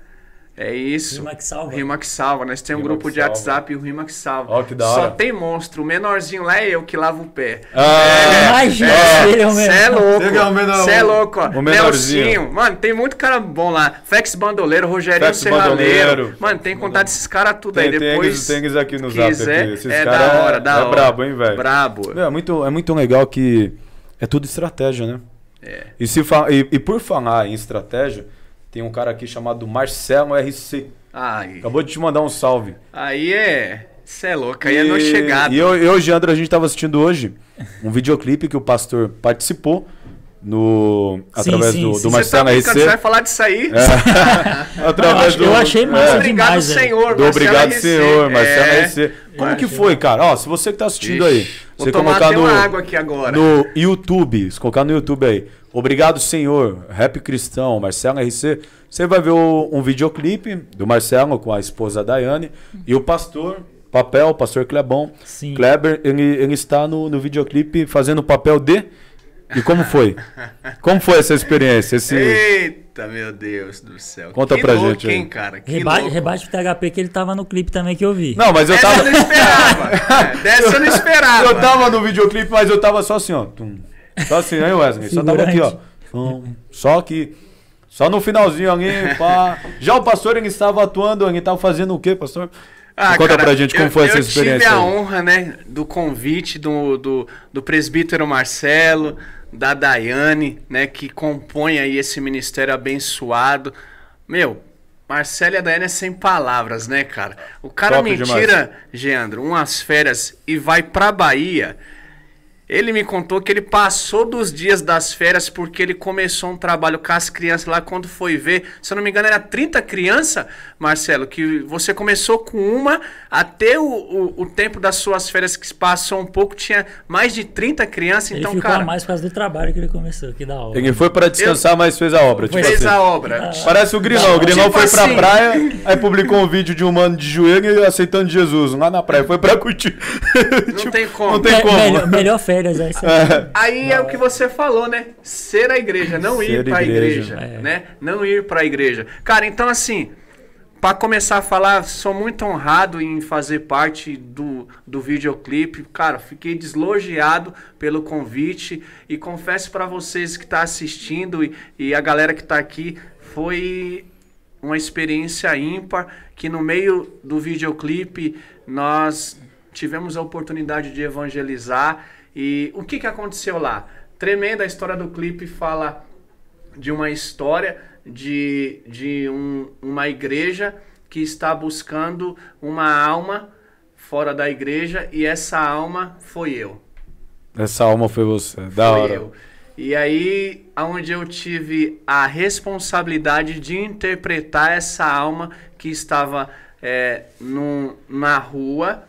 É isso. Rima que salva. Rima que salva. Nós temos um grupo de salva. WhatsApp e o Rima que salva. Ó, que da Só hora. tem monstro. O menorzinho lá é eu que lavo o pé. Ah, Imagina, ele é o Cê é mesmo. louco. Você é é louco, ó. o menorzinho. Nelsinho. Mano, tem muito cara bom lá. Fex Bandoleiro, Rogerinho Fex Serraleiro. Mano, tem que contar desses caras tudo aí. Tem, tem, Depois, tem eles aqui no se zap quiser, aqui. Esses é da hora, da é hora. brabo, hein, velho? Brabo. É muito, é muito legal que é tudo estratégia, né? É. E, se fa- e, e por falar em estratégia, tem um cara aqui chamado Marcelo RC. Ai, Acabou de te mandar um salve. aí é... Cê é louco, aí é no chegado. E eu, eu e Geandro, a gente tava assistindo hoje um videoclipe que o pastor participou no Sim, através sim, do, sim. do Você Marcelo tá RC. você vai falar disso aí? É. Eu, através acho- eu achei massa Obrigado, demais. senhor. Do Marcelo Obrigado, RC. senhor, Marcelo É. RC. Como Eu que achei foi, cara? Ó, se você que tá assistindo aí, Ixi, você Vou tomar colocar no, uma água aqui agora. no YouTube, se colocar no YouTube aí, Obrigado, senhor, Rap Cristão, Marcelo RC, você vai ver o- um videoclipe do Marcelo com a esposa Daiane e o pastor, papel, o pastor Clebão. Sim. Kleber, ele, ele está no, no videoclipe fazendo o papel de... E como foi? Como foi essa experiência? Esse... Eita, meu Deus do céu. Conta que pra louco, gente hein, cara? Que Rebate, louco. rebate pro THP que ele tava no clipe também que eu vi. Não, mas eu Essa tava... eu não esperava. É, Dessa eu não esperava. Eu tava no videoclipe, mas eu tava só assim, ó. tum. Só assim, aí, Wesley? Só tava aqui, ó. Só aqui. Só no finalzinho ali, pá. Já o pastor, ele estava atuando, ele estava fazendo o quê, pastor? Ah, Conta cara, pra gente como eu- foi essa Eu experiência. tive a aí. honra, né, do convite do, do, do presbítero Marcelo, da Daiane, né, que compõe aí esse ministério abençoado. Meu, Marcelo e a Daiane é sem palavras, né, cara? O cara Top me demais. tira, Geandro, umas férias e vai pra Bahia. Ele me contou que ele passou dos dias das férias porque ele começou um trabalho com as crianças lá. Quando foi ver, se eu não me engano, era 30 crianças, Marcelo, que você começou com uma, até o, o, o tempo das suas férias que passou um pouco, tinha mais de 30 crianças. ele Então, ficou cara, mais por causa do trabalho que ele começou, que da hora. Ele foi pra descansar, mas fez a obra. Tipo fez assim. a obra. Parece o Grinão. O Grinão Tipo foi pra assim. praia, aí publicou um vídeo de um mano de joelho e aceitando Jesus lá na praia. Foi pra curtir. Não tem como. Não tem como. melhor, melhor férias aí. você- Aí é o que você falou, né? Ser a igreja, não Ser ir pra igreja. igreja, É. né? Não ir pra igreja. Cara, então assim, Pra começar a falar, sou muito honrado em fazer parte do, do videoclipe. Cara, fiquei deslogiado pelo convite e confesso pra vocês que tá assistindo e, e a galera que tá aqui, foi uma experiência ímpar que no meio do videoclipe nós tivemos a oportunidade de evangelizar e o que, que aconteceu lá? Tremenda a história do clipe fala de uma história de, de um- uma igreja que está buscando uma alma fora da igreja e essa alma foi eu. Essa alma foi você. Da Foi hora. eu. E aí, onde eu tive a responsabilidade de interpretar essa alma que estava é, num- na rua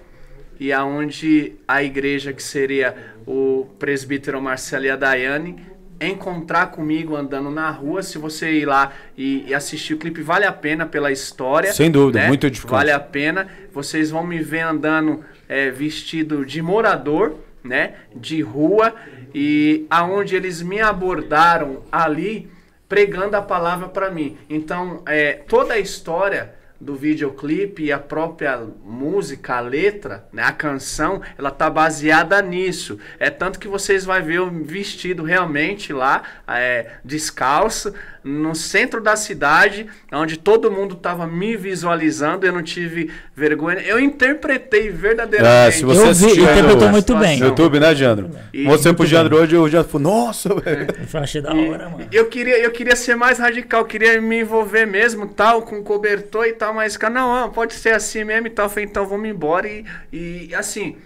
e aonde a igreja, que seria o presbítero Marcelo e a Daiane, encontrar comigo andando na rua. Se você ir lá e, e assistir o clipe, vale a pena pela história. Sem dúvida, né? muito edificante. Vale a pena. Vocês vão me ver andando é, vestido de morador, né? De rua e aonde eles me abordaram ali pregando a palavra para mim. Então, é, toda a história do videoclipe e a própria música, a letra, né, a canção, ela tá baseada nisso. É tanto que vocês vão ver eu vestido realmente lá, é, descalço, no centro da cidade, onde todo mundo tava me visualizando, eu não tive vergonha. Eu interpretei verdadeiramente. É, se você Eu vi, interpretou no- muito bem. No YouTube, né, Jandro? E- Mostrei pro muito Jandro hoje, eu já falei, nossa, velho. Eu achei da hora, mano. Eu queria, eu queria ser mais radical, queria me envolver mesmo, tal, com cobertor e tal, mas, cara, não, não, pode ser assim mesmo e tal. Eu falei, então vamos embora e, e assim,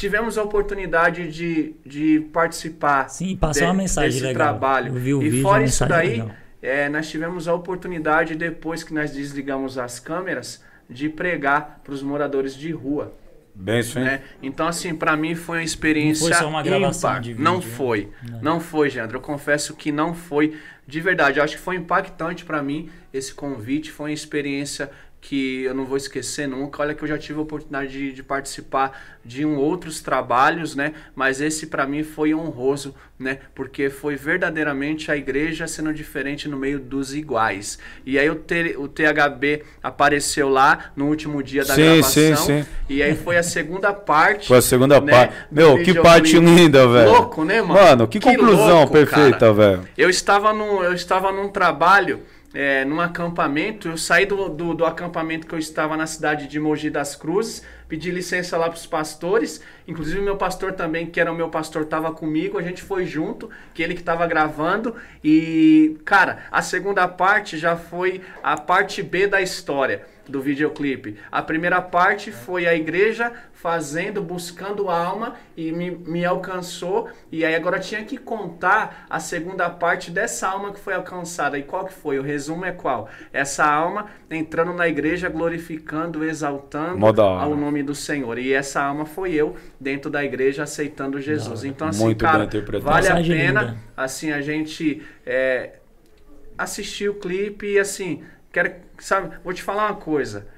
tivemos a oportunidade de, de participar Sim, passou uma mensagem desse legal. trabalho. Eu vi o e vídeo, fora isso daí, é, nós tivemos a oportunidade, depois que nós desligamos as câmeras, de pregar para os moradores de rua. Bem isso, hein? né? Então, assim, pra mim foi uma experiência Não foi só uma gravação ímpar. de vídeo, Não né? foi. Não. foi, Jandro. Eu confesso que não foi de verdade. Eu acho que foi impactante pra mim esse convite. Foi uma experiência que eu não vou esquecer nunca. Olha que eu já tive a oportunidade de, de participar de um outros trabalhos, né? Mas esse pra mim foi honroso, né? Porque foi verdadeiramente a igreja sendo diferente no meio dos iguais. E aí o, T- o THB apareceu lá no último dia da Sim, gravação. sim, sim. E aí foi a segunda parte. Foi a segunda né, parte. Meu, que parte linda, velho. Louco, né, mano? Mano, que, conclusão louco, perfeita, velho. Eu estava num, eu estava num trabalho, é, num acampamento. Eu saí do, do, do acampamento que eu estava na cidade de Mogi das Cruzes, pedi licença lá para os pastores. Inclusive, meu pastor também, que era o meu pastor, estava comigo. A gente foi junto, que ele que estava gravando. E, cara, a segunda parte já foi a parte B da história do videoclipe. A primeira parte foi a igreja fazendo, buscando alma e me, me alcançou. E aí agora tinha que contar a segunda parte dessa alma que foi alcançada. E qual que foi? O resumo é qual? Essa alma entrando na igreja, glorificando, exaltando Mó da hora. ao nome do Senhor. E essa alma foi eu dentro da igreja aceitando Jesus. Então assim, Muito cara, vale a pena linda. assim a gente é, assistir o clipe e assim, quero, sabe, vou te falar uma coisa.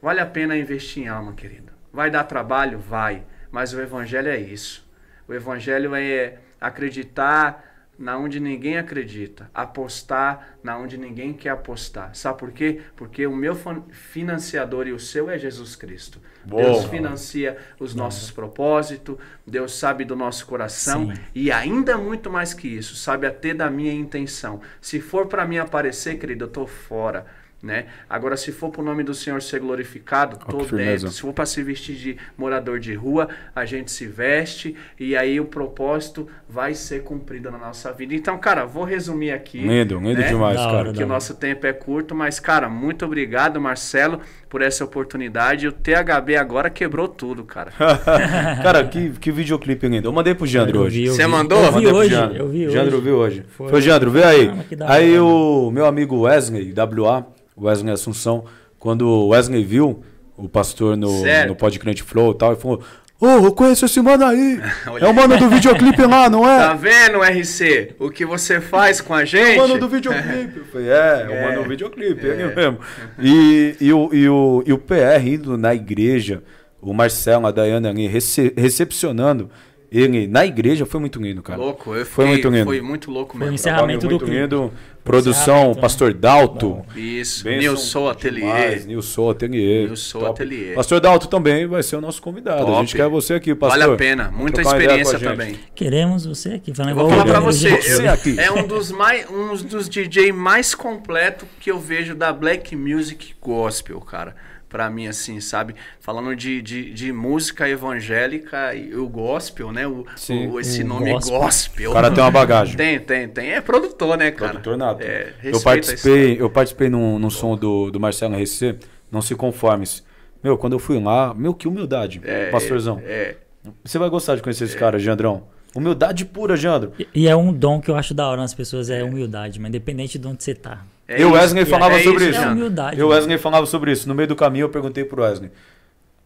Vale a pena investir em alma, querido. Vai dar trabalho? Vai. Mas o evangelho é isso. O evangelho é acreditar na onde ninguém acredita, apostar na onde ninguém quer apostar. Sabe por quê? Porque o meu financiador e o seu é Jesus Cristo. Boa. Deus financia os nossos propósitos, Deus sabe do nosso coração Sim. e ainda muito mais que isso, sabe até da minha intenção. Se for para mim aparecer, querido, eu tô fora. Né? Agora, se for para o nome do Senhor ser glorificado, que firmeza. dentro. Se for para se vestir de morador de rua, a gente se veste e aí o propósito vai ser cumprido na nossa vida. Então, cara, vou resumir aqui. Lindo, lindo né? demais, cara. hora, Que da o nosso tempo é curto, mas, cara, muito obrigado, Marcelo, por essa oportunidade. O THB agora quebrou tudo, cara. cara, que, que videoclipe lindo. Eu mandei pro Jandro hoje. Você mandou? Eu vi hoje. Jandro. Eu vi Jandro hoje. viu hoje. Foi- Foi, Jandro, vê aí. Da Aí hora. o meu amigo Wesley, WA, Wesley Assunção, quando o Wesley viu o pastor no, Sério? no Pod Crente Flow e tal, ele falou: Ô, eu conheço esse mano aí. É o mano do videoclipe lá, não Tá é? vendo, RC? O que você faz com a É gente? o mano do videoclipe. Eu falei, é, é o É. mano do videoclipe, é ele mesmo. E, e, o, e, o, e o PR indo na igreja, o Marcelo, a Dayana ali, rece- recepcionando ele na igreja, foi muito lindo, cara. Louco, eu Foi fiquei, muito lindo. Foi muito louco Foi mesmo. um encerramento do muito clipe. lindo. Produção? Pastor Dalto. Isso, Nilson Atelier. Nilson Atelier. Nilson. Atelier. Pastor Dalto também vai ser o nosso convidado. A Top. gente quer você aqui, pastor. Vale a pena, muita experiência a também. Queremos você aqui. Falando Eu vou falar Gabriel você, eu- aqui. é um dos, mais, um dos DJ mais completo que eu vejo da Black Music Gospel, cara. Pra mim, assim, sabe? Falando de, de, de música evangélica e o gospel, né? O, Sim. o- esse O nome gospel. gospel. O cara tem uma bagagem. Tem, tem, tem. É produtor, né, cara? Produtor nato. É, eu participei, eu participei num, num som do, do Marcelo RC, Não Se Conformes. Meu, quando eu fui lá, meu, que humildade, É, pastorzão. É, Você vai gostar de conhecer esse cara, Jandrão. Humildade pura, Jandro. E- E é um dom que eu acho da hora nas pessoas, é humildade, mas independente de onde você tá. É e o isso. Wesley E falava é sobre isso, isso. É humildade. E o mano. Wesley falava sobre isso. No meio do caminho eu perguntei pro Wesley.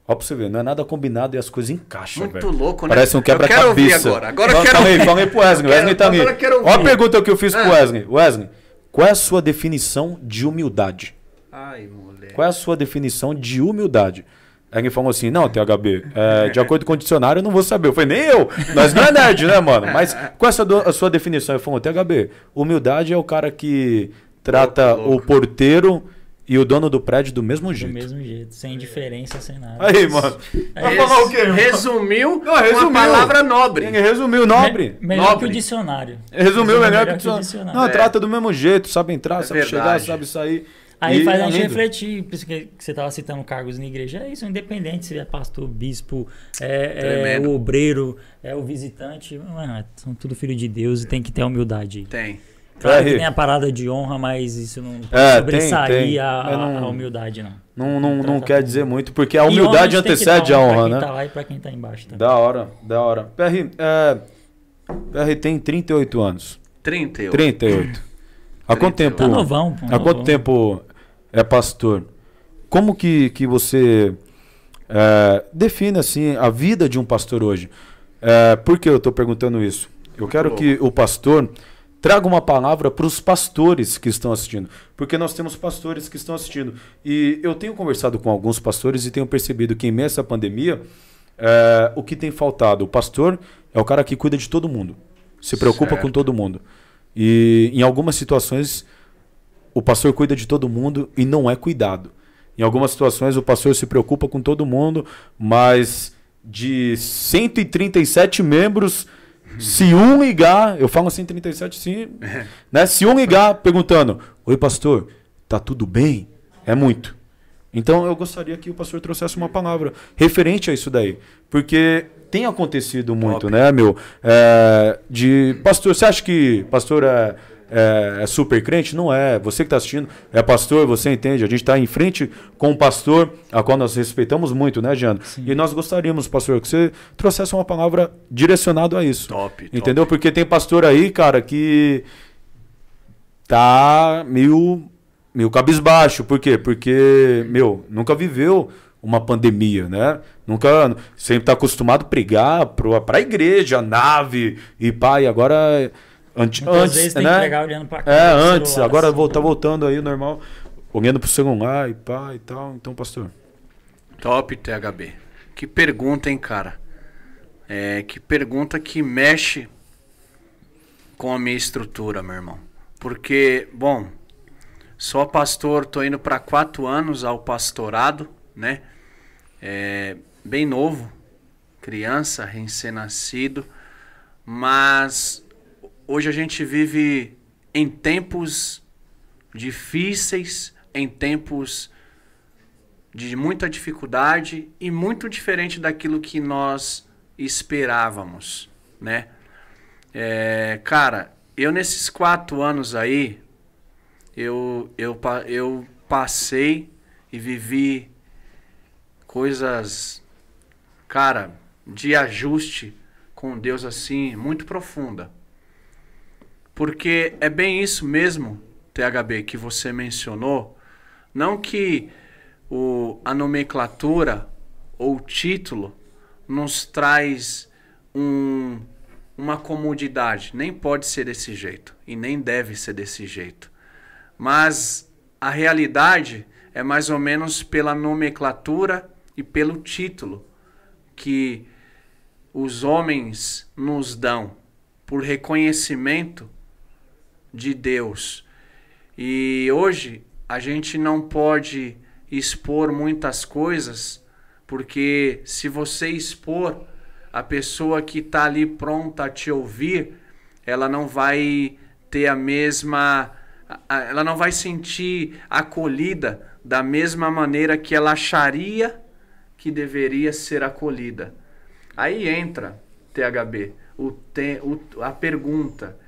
Ó pra você ver, não é nada combinado e as coisas encaixam, Muito velho. louco, né? Parece um Eu quebra-cabeça. agora. Agora eu Fala- quero Fala aí, ouvir. fala aí pro Wesley. Eu Wesley tá ali. eu Ó a pergunta que eu fiz pro Ah. Wesley. Wesley, qual é a sua definição de humildade? Ai, moleque. Qual é a sua definição de humildade? Aí ele falou assim, não, THB, é, de acordo com o dicionário eu não vou saber. Eu falei, nem eu, nós não é nerd, né, mano? Mas qual é a sua, a sua definição? Ele falou, THB, humildade é o cara que trata o porteiro e o dono do prédio do mesmo Do jeito. mesmo jeito, sem diferença, sem nada. Aí, mano. Vai Res- falar o quê? irmão? Resumiu Não, resumiu. uma palavra nobre. Resumiu, nobre. Me- melhor Nobre. que o dicionário. Resumiu Resumiu melhor que o dicionário. Não, É. trata do mesmo jeito, sabe entrar, É sabe chegar, verdade. sabe sair. Aí E faz a é gente lindo. refletir, por isso que você estava citando cargos na igreja, é isso, independente se é pastor, bispo, é, é o obreiro, é o visitante, mano, são tudo filho de Deus e tem que ter humildade. Tem. Claro que tem a parada de honra, mas isso não pode É, sobressair tem. a, a- não- a humildade, não. não, não, não Trata quer dizer muito, porque a humildade antecede a honra honra, pra quem né? tá lá e pra quem tá embaixo também. Da hora, da hora. PR, é, PR tem 38 anos. 38. 38. Há quanto 38. tempo? Tá novão, pô, Há quanto novão. tempo é pastor? Como que, que você é, define assim a vida de um pastor hoje? É, por que eu estou perguntando isso? Eu quero que o pastor traga uma palavra para os pastores que estão assistindo, porque nós temos pastores que estão assistindo e eu tenho conversado com alguns pastores e tenho percebido que em meio a essa pandemia é, o que tem faltado, o pastor é o cara que cuida de todo mundo, se preocupa Certo. com todo mundo e em algumas situações o pastor cuida de todo mundo e não é cuidado. Em algumas situações o pastor se preocupa com todo mundo, mas de 137 membros, se um ligar, eu falo 137 sim, né? Se um ligar perguntando: "Oi, pastor, tá tudo bem?" É muito. Então eu gostaria que o pastor trouxesse uma palavra referente a isso daí, porque tem acontecido muito, Top. né, meu? É, de pastor, você acha que pastor é, é, é super crente? Não é. Você que está assistindo é pastor, você entende? A gente está em frente com um pastor, a qual nós respeitamos muito, né, Jano? E nós gostaríamos, pastor, que você trouxesse uma palavra direcionada a isso. Top, top. Entendeu? Porque tem pastor aí, cara, que tá meio, meio cabisbaixo. Por quê? Porque, meu, nunca viveu uma pandemia, né? Nunca, sempre tá acostumado a pregar pro, pra igreja, nave e pai, agora antes, Muitas antes vezes tem né? que pregar olhando pra É, câmera do antes, celular, agora assim. tá voltando aí normal, olhando pro celular e pá e tal. Então, pastor. Top, THB. Que pergunta, hein, cara? É, que pergunta que mexe com a minha estrutura, meu irmão. Porque, bom, sou pastor, tô indo para quatro anos ao pastorado, né? É, bem novo, criança, recém-nascido, mas hoje a gente vive em tempos difíceis, em tempos de muita dificuldade e muito diferente daquilo que nós esperávamos, né? É, cara, eu nesses quatro anos aí, eu, eu, eu passei e vivi coisas, cara, de ajuste com Deus assim, muito profunda. Porque é bem isso mesmo, THB, que você mencionou. Não que o, a nomenclatura ou título nos traz um, uma comodidade. Nem pode ser desse jeito. E nem deve ser desse jeito. Mas a realidade é mais ou menos pela nomenclatura e pelo título que os homens nos dão por reconhecimento de Deus. E hoje a gente não pode expor muitas coisas, porque se você expor, a pessoa que está ali pronta a te ouvir, ela não vai ter a mesma. Ela não vai sentir acolhida da mesma maneira que ela acharia que deveria ser acolhida. Aí entra, THB, o te, o, a pergunta.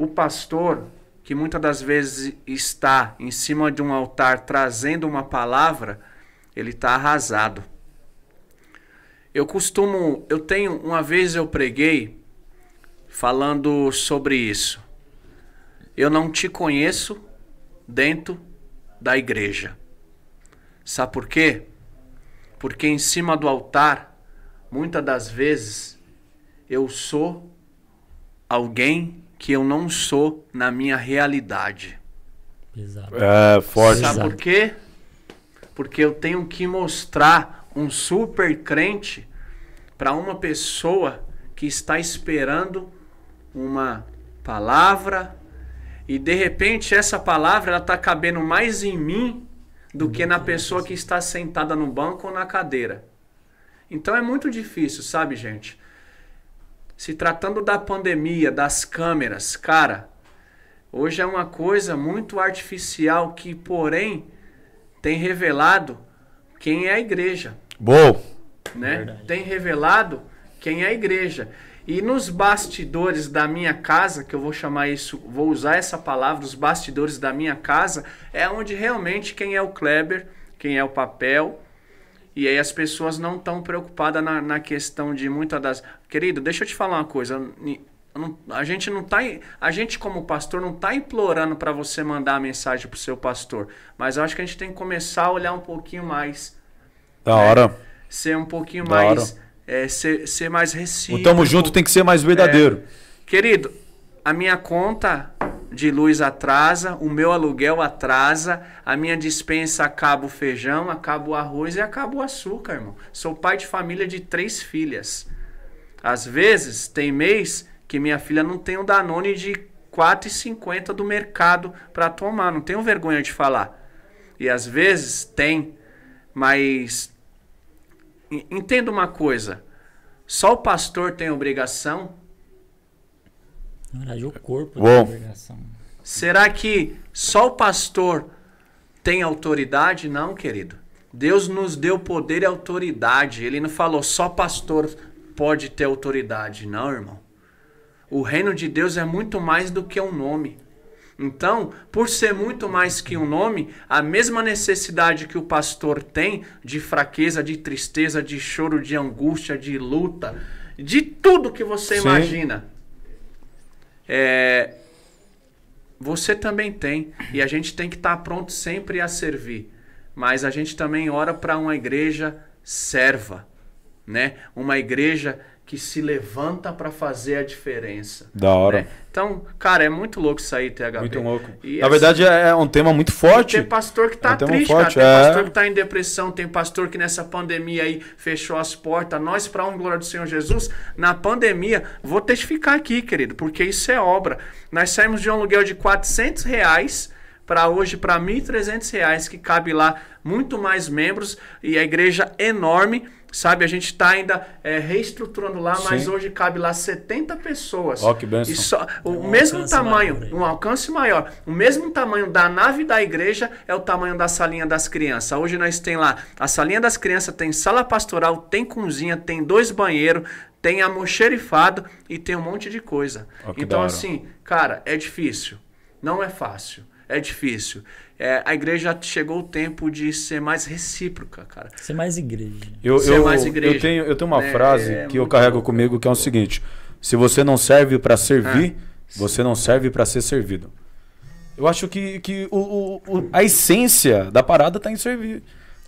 O pastor, que muitas das vezes está em cima de um altar trazendo uma palavra, ele está arrasado. Eu costumo, eu tenho, uma vez eu preguei falando sobre isso. Eu não te conheço dentro da igreja. Sabe por quê? Porque em cima do altar, muitas das vezes, eu sou alguém que eu não sou na minha realidade. Pesado. É, forte. Sabe Exato. por quê? Porque eu tenho que mostrar um super crente para uma pessoa que está esperando uma palavra e de repente essa palavra ela está cabendo mais em mim do que na pessoa que está sentada no banco ou na cadeira. Então é muito difícil, sabe, gente? Se tratando da pandemia, das câmeras, cara, hoje é uma coisa muito artificial que, porém, tem revelado quem é a igreja, Bom. né? Verdade. Tem revelado quem é a igreja. E nos bastidores da minha casa, que eu vou chamar isso, vou usar essa palavra, os bastidores da minha casa, é onde realmente quem é o Kleber, quem é o papel. E aí as pessoas não estão preocupadas na, na questão de muitas das. Querido, deixa eu te falar uma coisa. não- a gente não tá. A gente, como pastor, não tá implorando para você mandar a mensagem pro seu pastor. Mas eu acho que a gente tem que começar a olhar um pouquinho mais. Da hora. Ser um pouquinho Da mais. é, ser, ser mais recíproco. O tamo junto tem que ser mais verdadeiro. Querido, a minha conta de luz atrasa, o meu aluguel atrasa, a minha dispensa acaba o feijão, acaba o arroz e acaba o açúcar, irmão. Sou pai de família de três filhas. Às vezes, tem mês que minha filha não tem um Danone de R$ 4,50 do mercado para tomar. Não tenho vergonha de falar. E às vezes tem, mas en- entenda uma coisa. Só o pastor tem obrigação Na verdade, o corpo Bom. tem obrigação. Será que só o pastor tem autoridade? Não, querido. Deus nos deu poder e autoridade. Ele não falou só pastor pode ter autoridade. Não, irmão. O reino de Deus é muito mais do que um nome. Então, por ser muito mais que um nome, a mesma necessidade que o pastor tem de fraqueza, de tristeza, de choro, de angústia, de luta, de tudo que você Sim. imagina. É, você também tem. E a gente tem que estar pronto sempre a servir. Mas a gente também ora para uma igreja serva, né? Uma igreja que se levanta para fazer a diferença. Da hora. né? Então, cara, é muito louco isso aí, THB. Muito louco. E Na assim, verdade, é um tema muito forte. tem pastor que tá É um triste, forte, cara. Tem é. pastor que tá em depressão, tem pastor que nessa pandemia aí fechou as portas. Nós, pra honra glória do Senhor Jesus, na pandemia, vou testificar aqui, querido, porque isso é obra. Nós saímos de um aluguel de 400 reais para hoje para 1.300 reais, que cabe lá muito mais membros e a igreja é enorme. Sabe, a gente está ainda é, reestruturando lá, mas Sim. hoje cabe lá 70 pessoas. Ó, que bênção. E só, o um mesmo tamanho, maior um alcance maior. O mesmo tamanho da nave da igreja é o tamanho da salinha das crianças. Hoje nós tem lá a salinha das crianças, tem sala pastoral, tem cozinha, tem dois banheiros, tem almoxerifado e tem um monte de coisa. Da então assim, cara, é difícil. Não é fácil. É difícil. É, a igreja chegou o tempo de ser mais recíproca, cara. Ser mais igreja. Eu, Ser eu, mais igreja, eu, tenho, eu tenho uma né? frase É que eu carrego louco. comigo que é o seguinte: se você não serve para servir, Ah. você não serve para ser servido. Eu acho que, que o, o- o- a essência da parada tá em servir,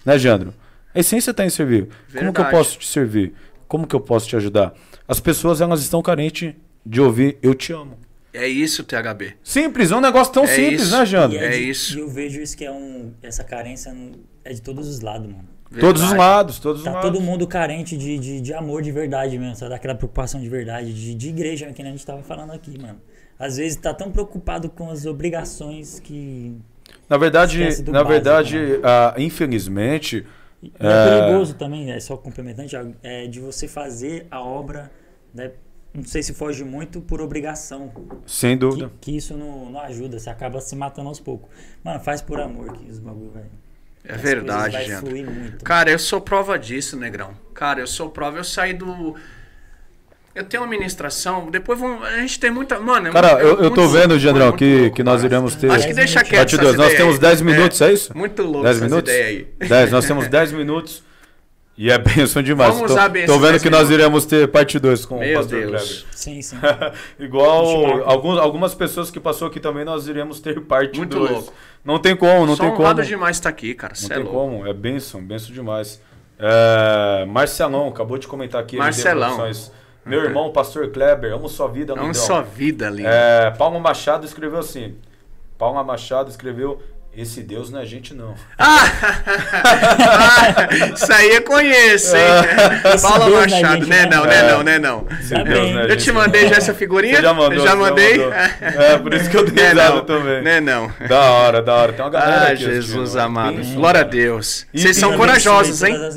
né, Jandro? A essência tá em servir. Como que eu Verdade. posso te servir? Como que eu posso te ajudar? As pessoas elas estão carentes de ouvir eu te amo. É isso, THB. Simples, é um negócio tão É simples, isso. né, Jandro? É de- isso. E eu vejo isso que é um. Essa carência é de todos os lados, mano. Todos os Verdade. lados, todos os Tá lados. todo mundo carente de, de, de amor de verdade mesmo, sabe? Daquela preocupação de verdade, de, de igreja, que nem a gente tava falando aqui, mano. Às vezes tá tão preocupado com as obrigações que. Na verdade, na básico, verdade, né? ah, infelizmente, E É. é perigoso também, é só complementando, Thiago, é de você fazer a obra, né? Não sei se foge muito por obrigação. sem dúvida. Que, que isso não, não ajuda, você acaba se matando aos poucos. Mano, faz por amor que os bagulho vai. É as verdade, muito. Cara, eu sou prova disso, Negrão. Cara, eu sou prova. Eu saí do. Eu tenho uma ministração. Depois vamos. A gente tem muita. Mano, é Cara, muito- eu, é eu tô vendo, Jandrão, que, que nós iremos ter. Acho que deixa quieto. Parte essas 2. Nós ideias temos aí. 10 minutos, é, isso? Muito louco 10 essas minutos? ideias aí. 10, nós temos 10 minutos. E é bênção demais. Vamos tô, usar bem tô vendo 10 que nós iremos ter parte 2 com o Meu pastor Deus. Sim, sim. Kleber. Igual alguns, algumas pessoas que passou aqui também, nós iremos ter parte Muito 2. louco. Não tem como, não Sou tem como. honrado demais estar aqui, cara. Não Cê é tem louco. como, é benção, benção demais. É, Marcelão, acabou de comentar aqui. Marcelão. Produções. Meu irmão, pastor Kleber, amo sua vida, Amo sua vida, lindo. É, Paulo Machado escreveu assim. Paulo Machado escreveu: Esse Deus não é gente, não. Isso aí eu conheço, hein? Esse Paula é Machado, né? não. Não, né? Não, né? Não. Esse Tá Deus é Eu te não. mandei já essa figurinha? Você já mandou, Já mandei? mandou. É, por isso que eu dei Né, não. também. Né, não. Da hora, da hora. Tem uma galera Ah, aqui Jesus amado. Glória a. Deus. E- Vocês são corajosos, hein? As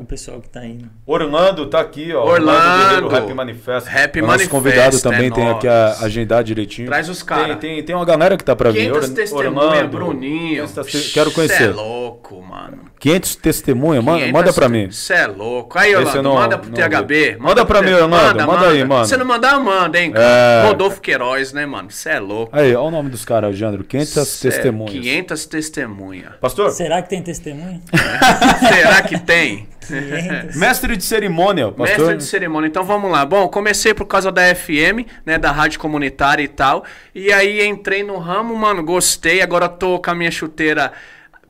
o pessoal que tá indo. Orlando tá aqui, ó. Orlando. Guerreiro, Rap Manifesto. Rap O nosso Manifesto, convidado também é tem aqui a agendar direitinho. Traz os cara. Tem, tem, tem uma galera que tá pra vir. 500 Or- testemunhas, Orlando, Bruninho, testemunho. Quero conhecer. Cê é louco, mano. 500 testemunhas, manda, manda pra mim. Você é louco. Aí, Orlando, não- manda pro não THB. vi. Manda pra mim, Orlando, manda aí, mano. Se não mandar, manda, hein, É. cara. Rodolfo Queiroz, né, mano? Você é louco. Aí, olha o nome dos caras, Alejandro. 500 Cê é testemunhas. 500 testemunhas. Pastor, Será que tem testemunho? Será que tem? 500. mestre de cerimônia, pastor. Mestre de cerimônia. Então vamos lá. Bom, comecei por causa da FM, né, da rádio comunitária e tal. E aí entrei no ramo, mano, gostei. Agora tô com a minha chuteira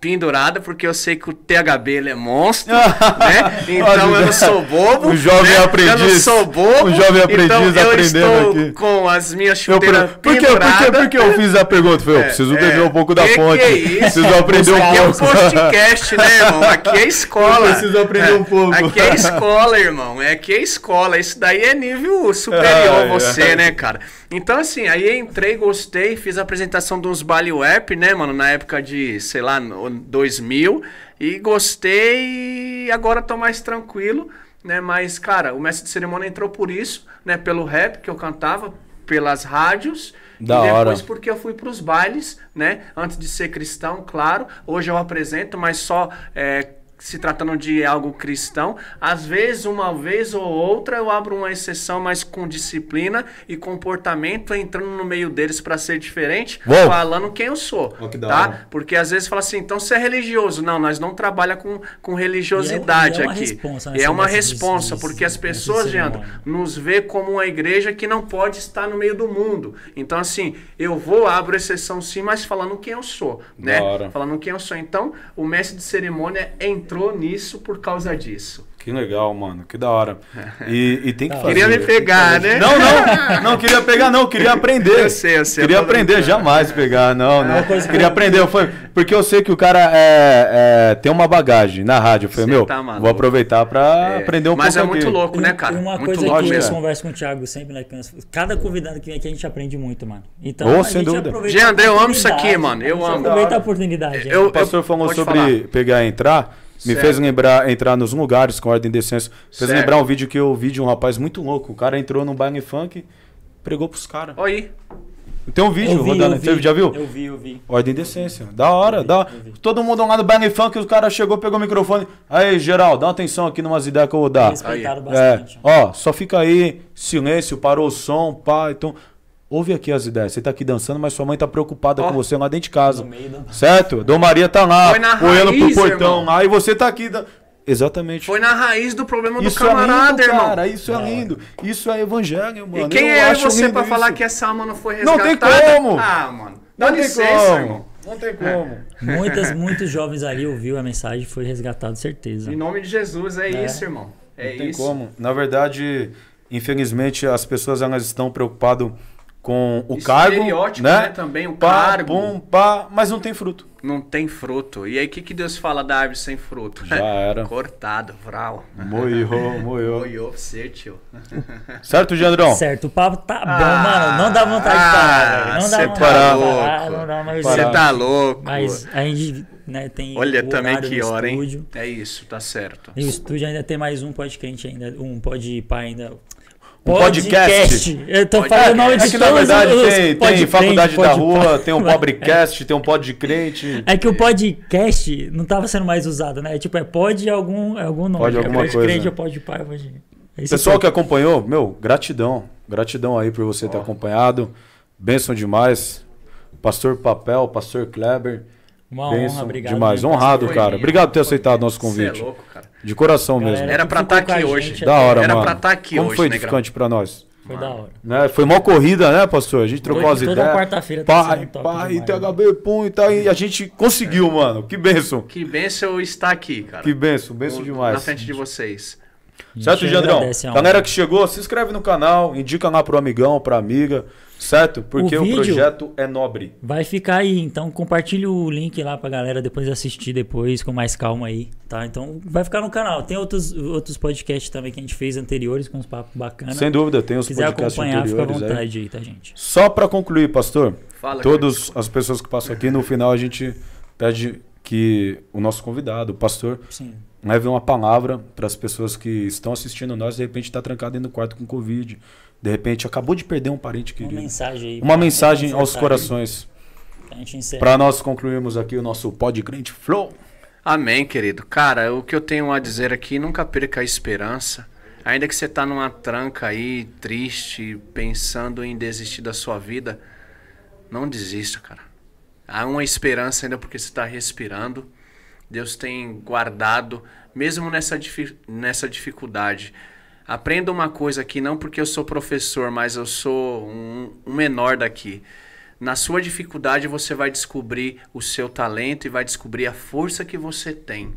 pendurada, porque eu sei que o THB ele é monstro, né? Então eu não sou bobo. O jovem né? Eu não aprendiz. sou bobo. O jovem aprendiz então eu aprendendo estou aqui. com as minhas Eu per- chuteiras por, que, por, que, penduradas. eu fiz a pergunta? Foi, eu preciso É, beber um pouco da que fonte. que é isso? Preciso aprender um Aqui é um pouco. podcast, né, irmão? Aqui é escola. Eu preciso aprender um pouco. Aqui é escola, irmão. É aqui é escola. Isso daí é nível superior Ai, a você, né, cara? Então, assim, aí entrei, gostei, fiz a apresentação dos Bali Web, né, mano? Na época de, sei lá, no 2000. E gostei e agora tô mais tranquilo, né? Mas, cara, o mestre de cerimônia entrou por isso, né? Pelo rap que eu cantava, pelas rádios. Da e depois hora. porque eu fui pros bailes, né? Antes de ser cristão, claro. Hoje eu apresento, mas só é, se tratando de algo cristão. Às vezes, uma vez ou outra, eu abro uma exceção, mas com disciplina e comportamento, entrando no meio deles para ser diferente, Uou. falando quem eu sou, tá? hora. Porque às vezes fala assim, então você é religioso. Não, nós não trabalhamos com, com religiosidade E é- e é uma aqui. responsa, né, é essa uma messa de- responsa, porque as de pessoas, Leandro, nos vê como uma igreja que não pode estar no meio do mundo. Então, assim, eu vou, abro exceção sim, mas falando quem eu sou, né? Falando quem eu sou. Então, o mestre de cerimônia entrou nisso por causa disso. Que legal, mano. Que da hora. E, e tem que fazer. Queria me pegar, né? Não, não. Não queria pegar, não. Queria aprender. Eu sei, eu sei, Queria eu aprender, brincando. jamais pegar. Não, não. coisa que Queria aprender. Eu falei, porque eu sei que o cara é, é, tem uma bagagem na rádio. Eu falei, meu, tá vou aproveitar pra É, aprender um mas pouco é muito aqui. louco, né, cara? E uma muito coisa louco que eu mesmo. converso com o Thiago sempre, né? que Cada convidado que vem aqui a gente aprende muito, mano. Então, Oh, a sem gente dúvida. aproveita Jean a André, eu amo isso aqui, mano, eu a amo. Aproveita a oportunidade. Eu- né? O pastor falou sobre pegar e entrar. Me fez lembrar, entrar nos lugares com ordem e decência. Fez Certo. lembrar um vídeo que eu vi de um rapaz muito louco. O cara entrou num baile funk, pregou pros caras. Olha aí. Tem um vídeo Eu vi, rodando. eu vi, Você já viu? Eu vi, eu vi. Ordem e decência. Da hora, da hora. vi. Todo mundo lá no Bang Funk, o cara chegou, pegou o microfone. Aí, geral, dá uma atenção aqui numas ideias que eu vou dar. Respeitaram É, bastante. ó, só fica aí, silêncio, parou o som, pá, então. Ouve aqui as ideias. Você tá aqui dançando, mas sua mãe tá preocupada Ó. com você lá dentro de casa. No meio do- Certo? Dom Maria tá lá, olhando pro portão irmão. lá, e você tá aqui. da- Exatamente. Foi na raiz do problema do Isso camarada, é lindo, irmão. cara. Isso é lindo. Isso é evangelho, mano. E quem Eu é acho você isso. falar que essa alma não foi Não resgatada? tem como. Ah, mano. Dá Não tem licença, como. irmão. Não tem como. Muitas, muitos jovens ali ouviu a mensagem e foi resgatado, certeza. Em nome de Jesus, é, É. isso, irmão. É não tem isso. como. Na verdade, infelizmente, as pessoas elas estão preocupadas com o cargo, Estereótipo, né? né, também, o pá, cargo. Pum, pá, mas não tem fruto. Não tem fruto. E aí, o que, que Deus fala da árvore sem fruto? Já era. Cortado, vral. Moiô, moiô. Moiô pra você, tio. Certo, Jandrão? Certo, o papo tá bom, Ah, mano. Não dá vontade de parar, velho. Não cê dá tá vontade de parar. louco. Não dá mais Você tá louco. Mas a gente né, tem Olha o também que hora, hein? estúdio. É isso, tá certo. E o estúdio ainda tem mais um podcast ainda, um pod pá ainda. Um podcast. Eu tô Podcast. falando o nome É de que na verdade os tem, pod tem crente, faculdade da pod rua, tem um pobrecast, tem um pod de crente. É que o podcast não tava sendo mais usado, né? Tipo, é pod algum, é algum nome. Pode é alguma pod coisa. crente, é pod pá, é. Esse Pessoal que acompanhou, meu, gratidão. Gratidão aí por você ter acompanhado. Benção demais. Pastor Papel, Pastor Kleber. Uma honra, Benção obrigado. demais. Honrado, cara. Obrigado por ter aceitado nosso Você é convite. louco, cara. De coração Galera, mesmo. Era pra tá a aqui hoje. Da hora, Era mano. pra tá aqui Como hoje, foi né, edificante pra nós? Foi da hora. Né? Foi uma corrida, né, pastor? A gente trocou as toda ideias. quarta-feira tá e demais, THB, pum e tal. E a gente conseguiu, mano. Que benção. Que benção estar aqui, cara. Que benção, benção Na demais. frente de vocês. Certo, Jandrão? honra. Galera que chegou, se inscreve no canal, indica lá pro amigão, pra amiga, certo? Porque O o, projeto é nobre. Vai ficar aí, então compartilha o link lá pra galera depois assistir depois com mais calma aí, tá? Então vai ficar no canal. Tem outros, outros podcasts também que a gente fez anteriores com uns papos bacanas. Sem dúvida, tem os Se quiser podcasts acompanhar, fica à anteriores aí. vontade aí, tá, gente? Só pra concluir, pastor, Fala, todas as pessoas que passam aqui, no final a gente pede que o nosso convidado, o pastor, Sim. leve uma palavra para as pessoas que estão assistindo nós, de repente está trancado dentro do quarto com Covid, de repente acabou de perder um parente Uma querido. mensagem aí. Uma pra mensagem aos corações. Para nós concluirmos aqui o nosso Pod Crente Flow. Amém, querido. Cara, o que eu tenho a dizer aqui, nunca perca a esperança. Ainda que você tá numa tranca aí, triste, pensando em desistir da sua vida, não desista, cara. Há uma esperança ainda porque você está respirando. Deus tem guardado, mesmo nessa, nessa dificuldade. Aprenda uma coisa aqui, não porque eu sou professor, mas eu sou um, um menor daqui. Na sua dificuldade você vai descobrir o seu talento e vai descobrir a força que você tem,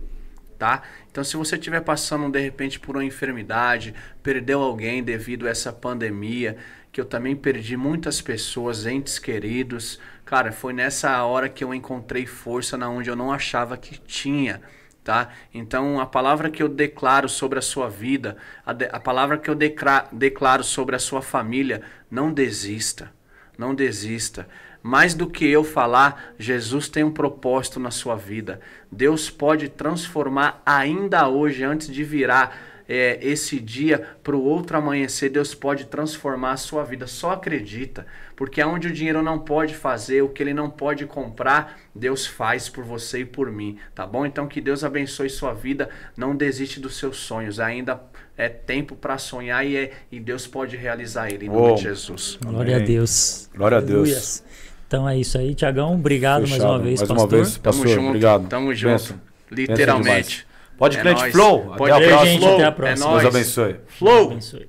tá? Então se você estiver passando de repente por uma enfermidade, perdeu alguém devido a essa pandemia, que eu também perdi muitas pessoas, entes queridos, cara, foi nessa hora que eu encontrei força na onde eu não achava que tinha tá? Então, a palavra que eu declaro sobre a sua vida, a, de- a palavra que eu decra- declaro sobre a sua família, não desista, não desista. Mais do que eu falar, Jesus tem um propósito na sua vida. Deus pode transformar ainda hoje, antes de virar é, esse dia para o outro amanhecer, Deus pode transformar a sua vida. Só acredita, porque aonde o dinheiro não pode fazer, o que ele não pode comprar, Deus faz por você e por mim, tá bom? Então que Deus abençoe sua vida, não desiste dos seus sonhos, ainda é tempo para sonhar e, é, e Deus pode realizar ele em nome Uou. de Jesus. Glória a Amém. Deus. Glória a Deus. Aleluias. Então é isso aí, Tiagão. Obrigado mais Fechado. uma vez, mais pastor. uma vez, Tamo pastor. junto, Obrigado. tamo junto. Benção. Literalmente. Pode É Crente nóis. Flow. Pode Até a crer, próxima. gente. Até a É próxima. Deus nóis. abençoe. Flow! Abençoe.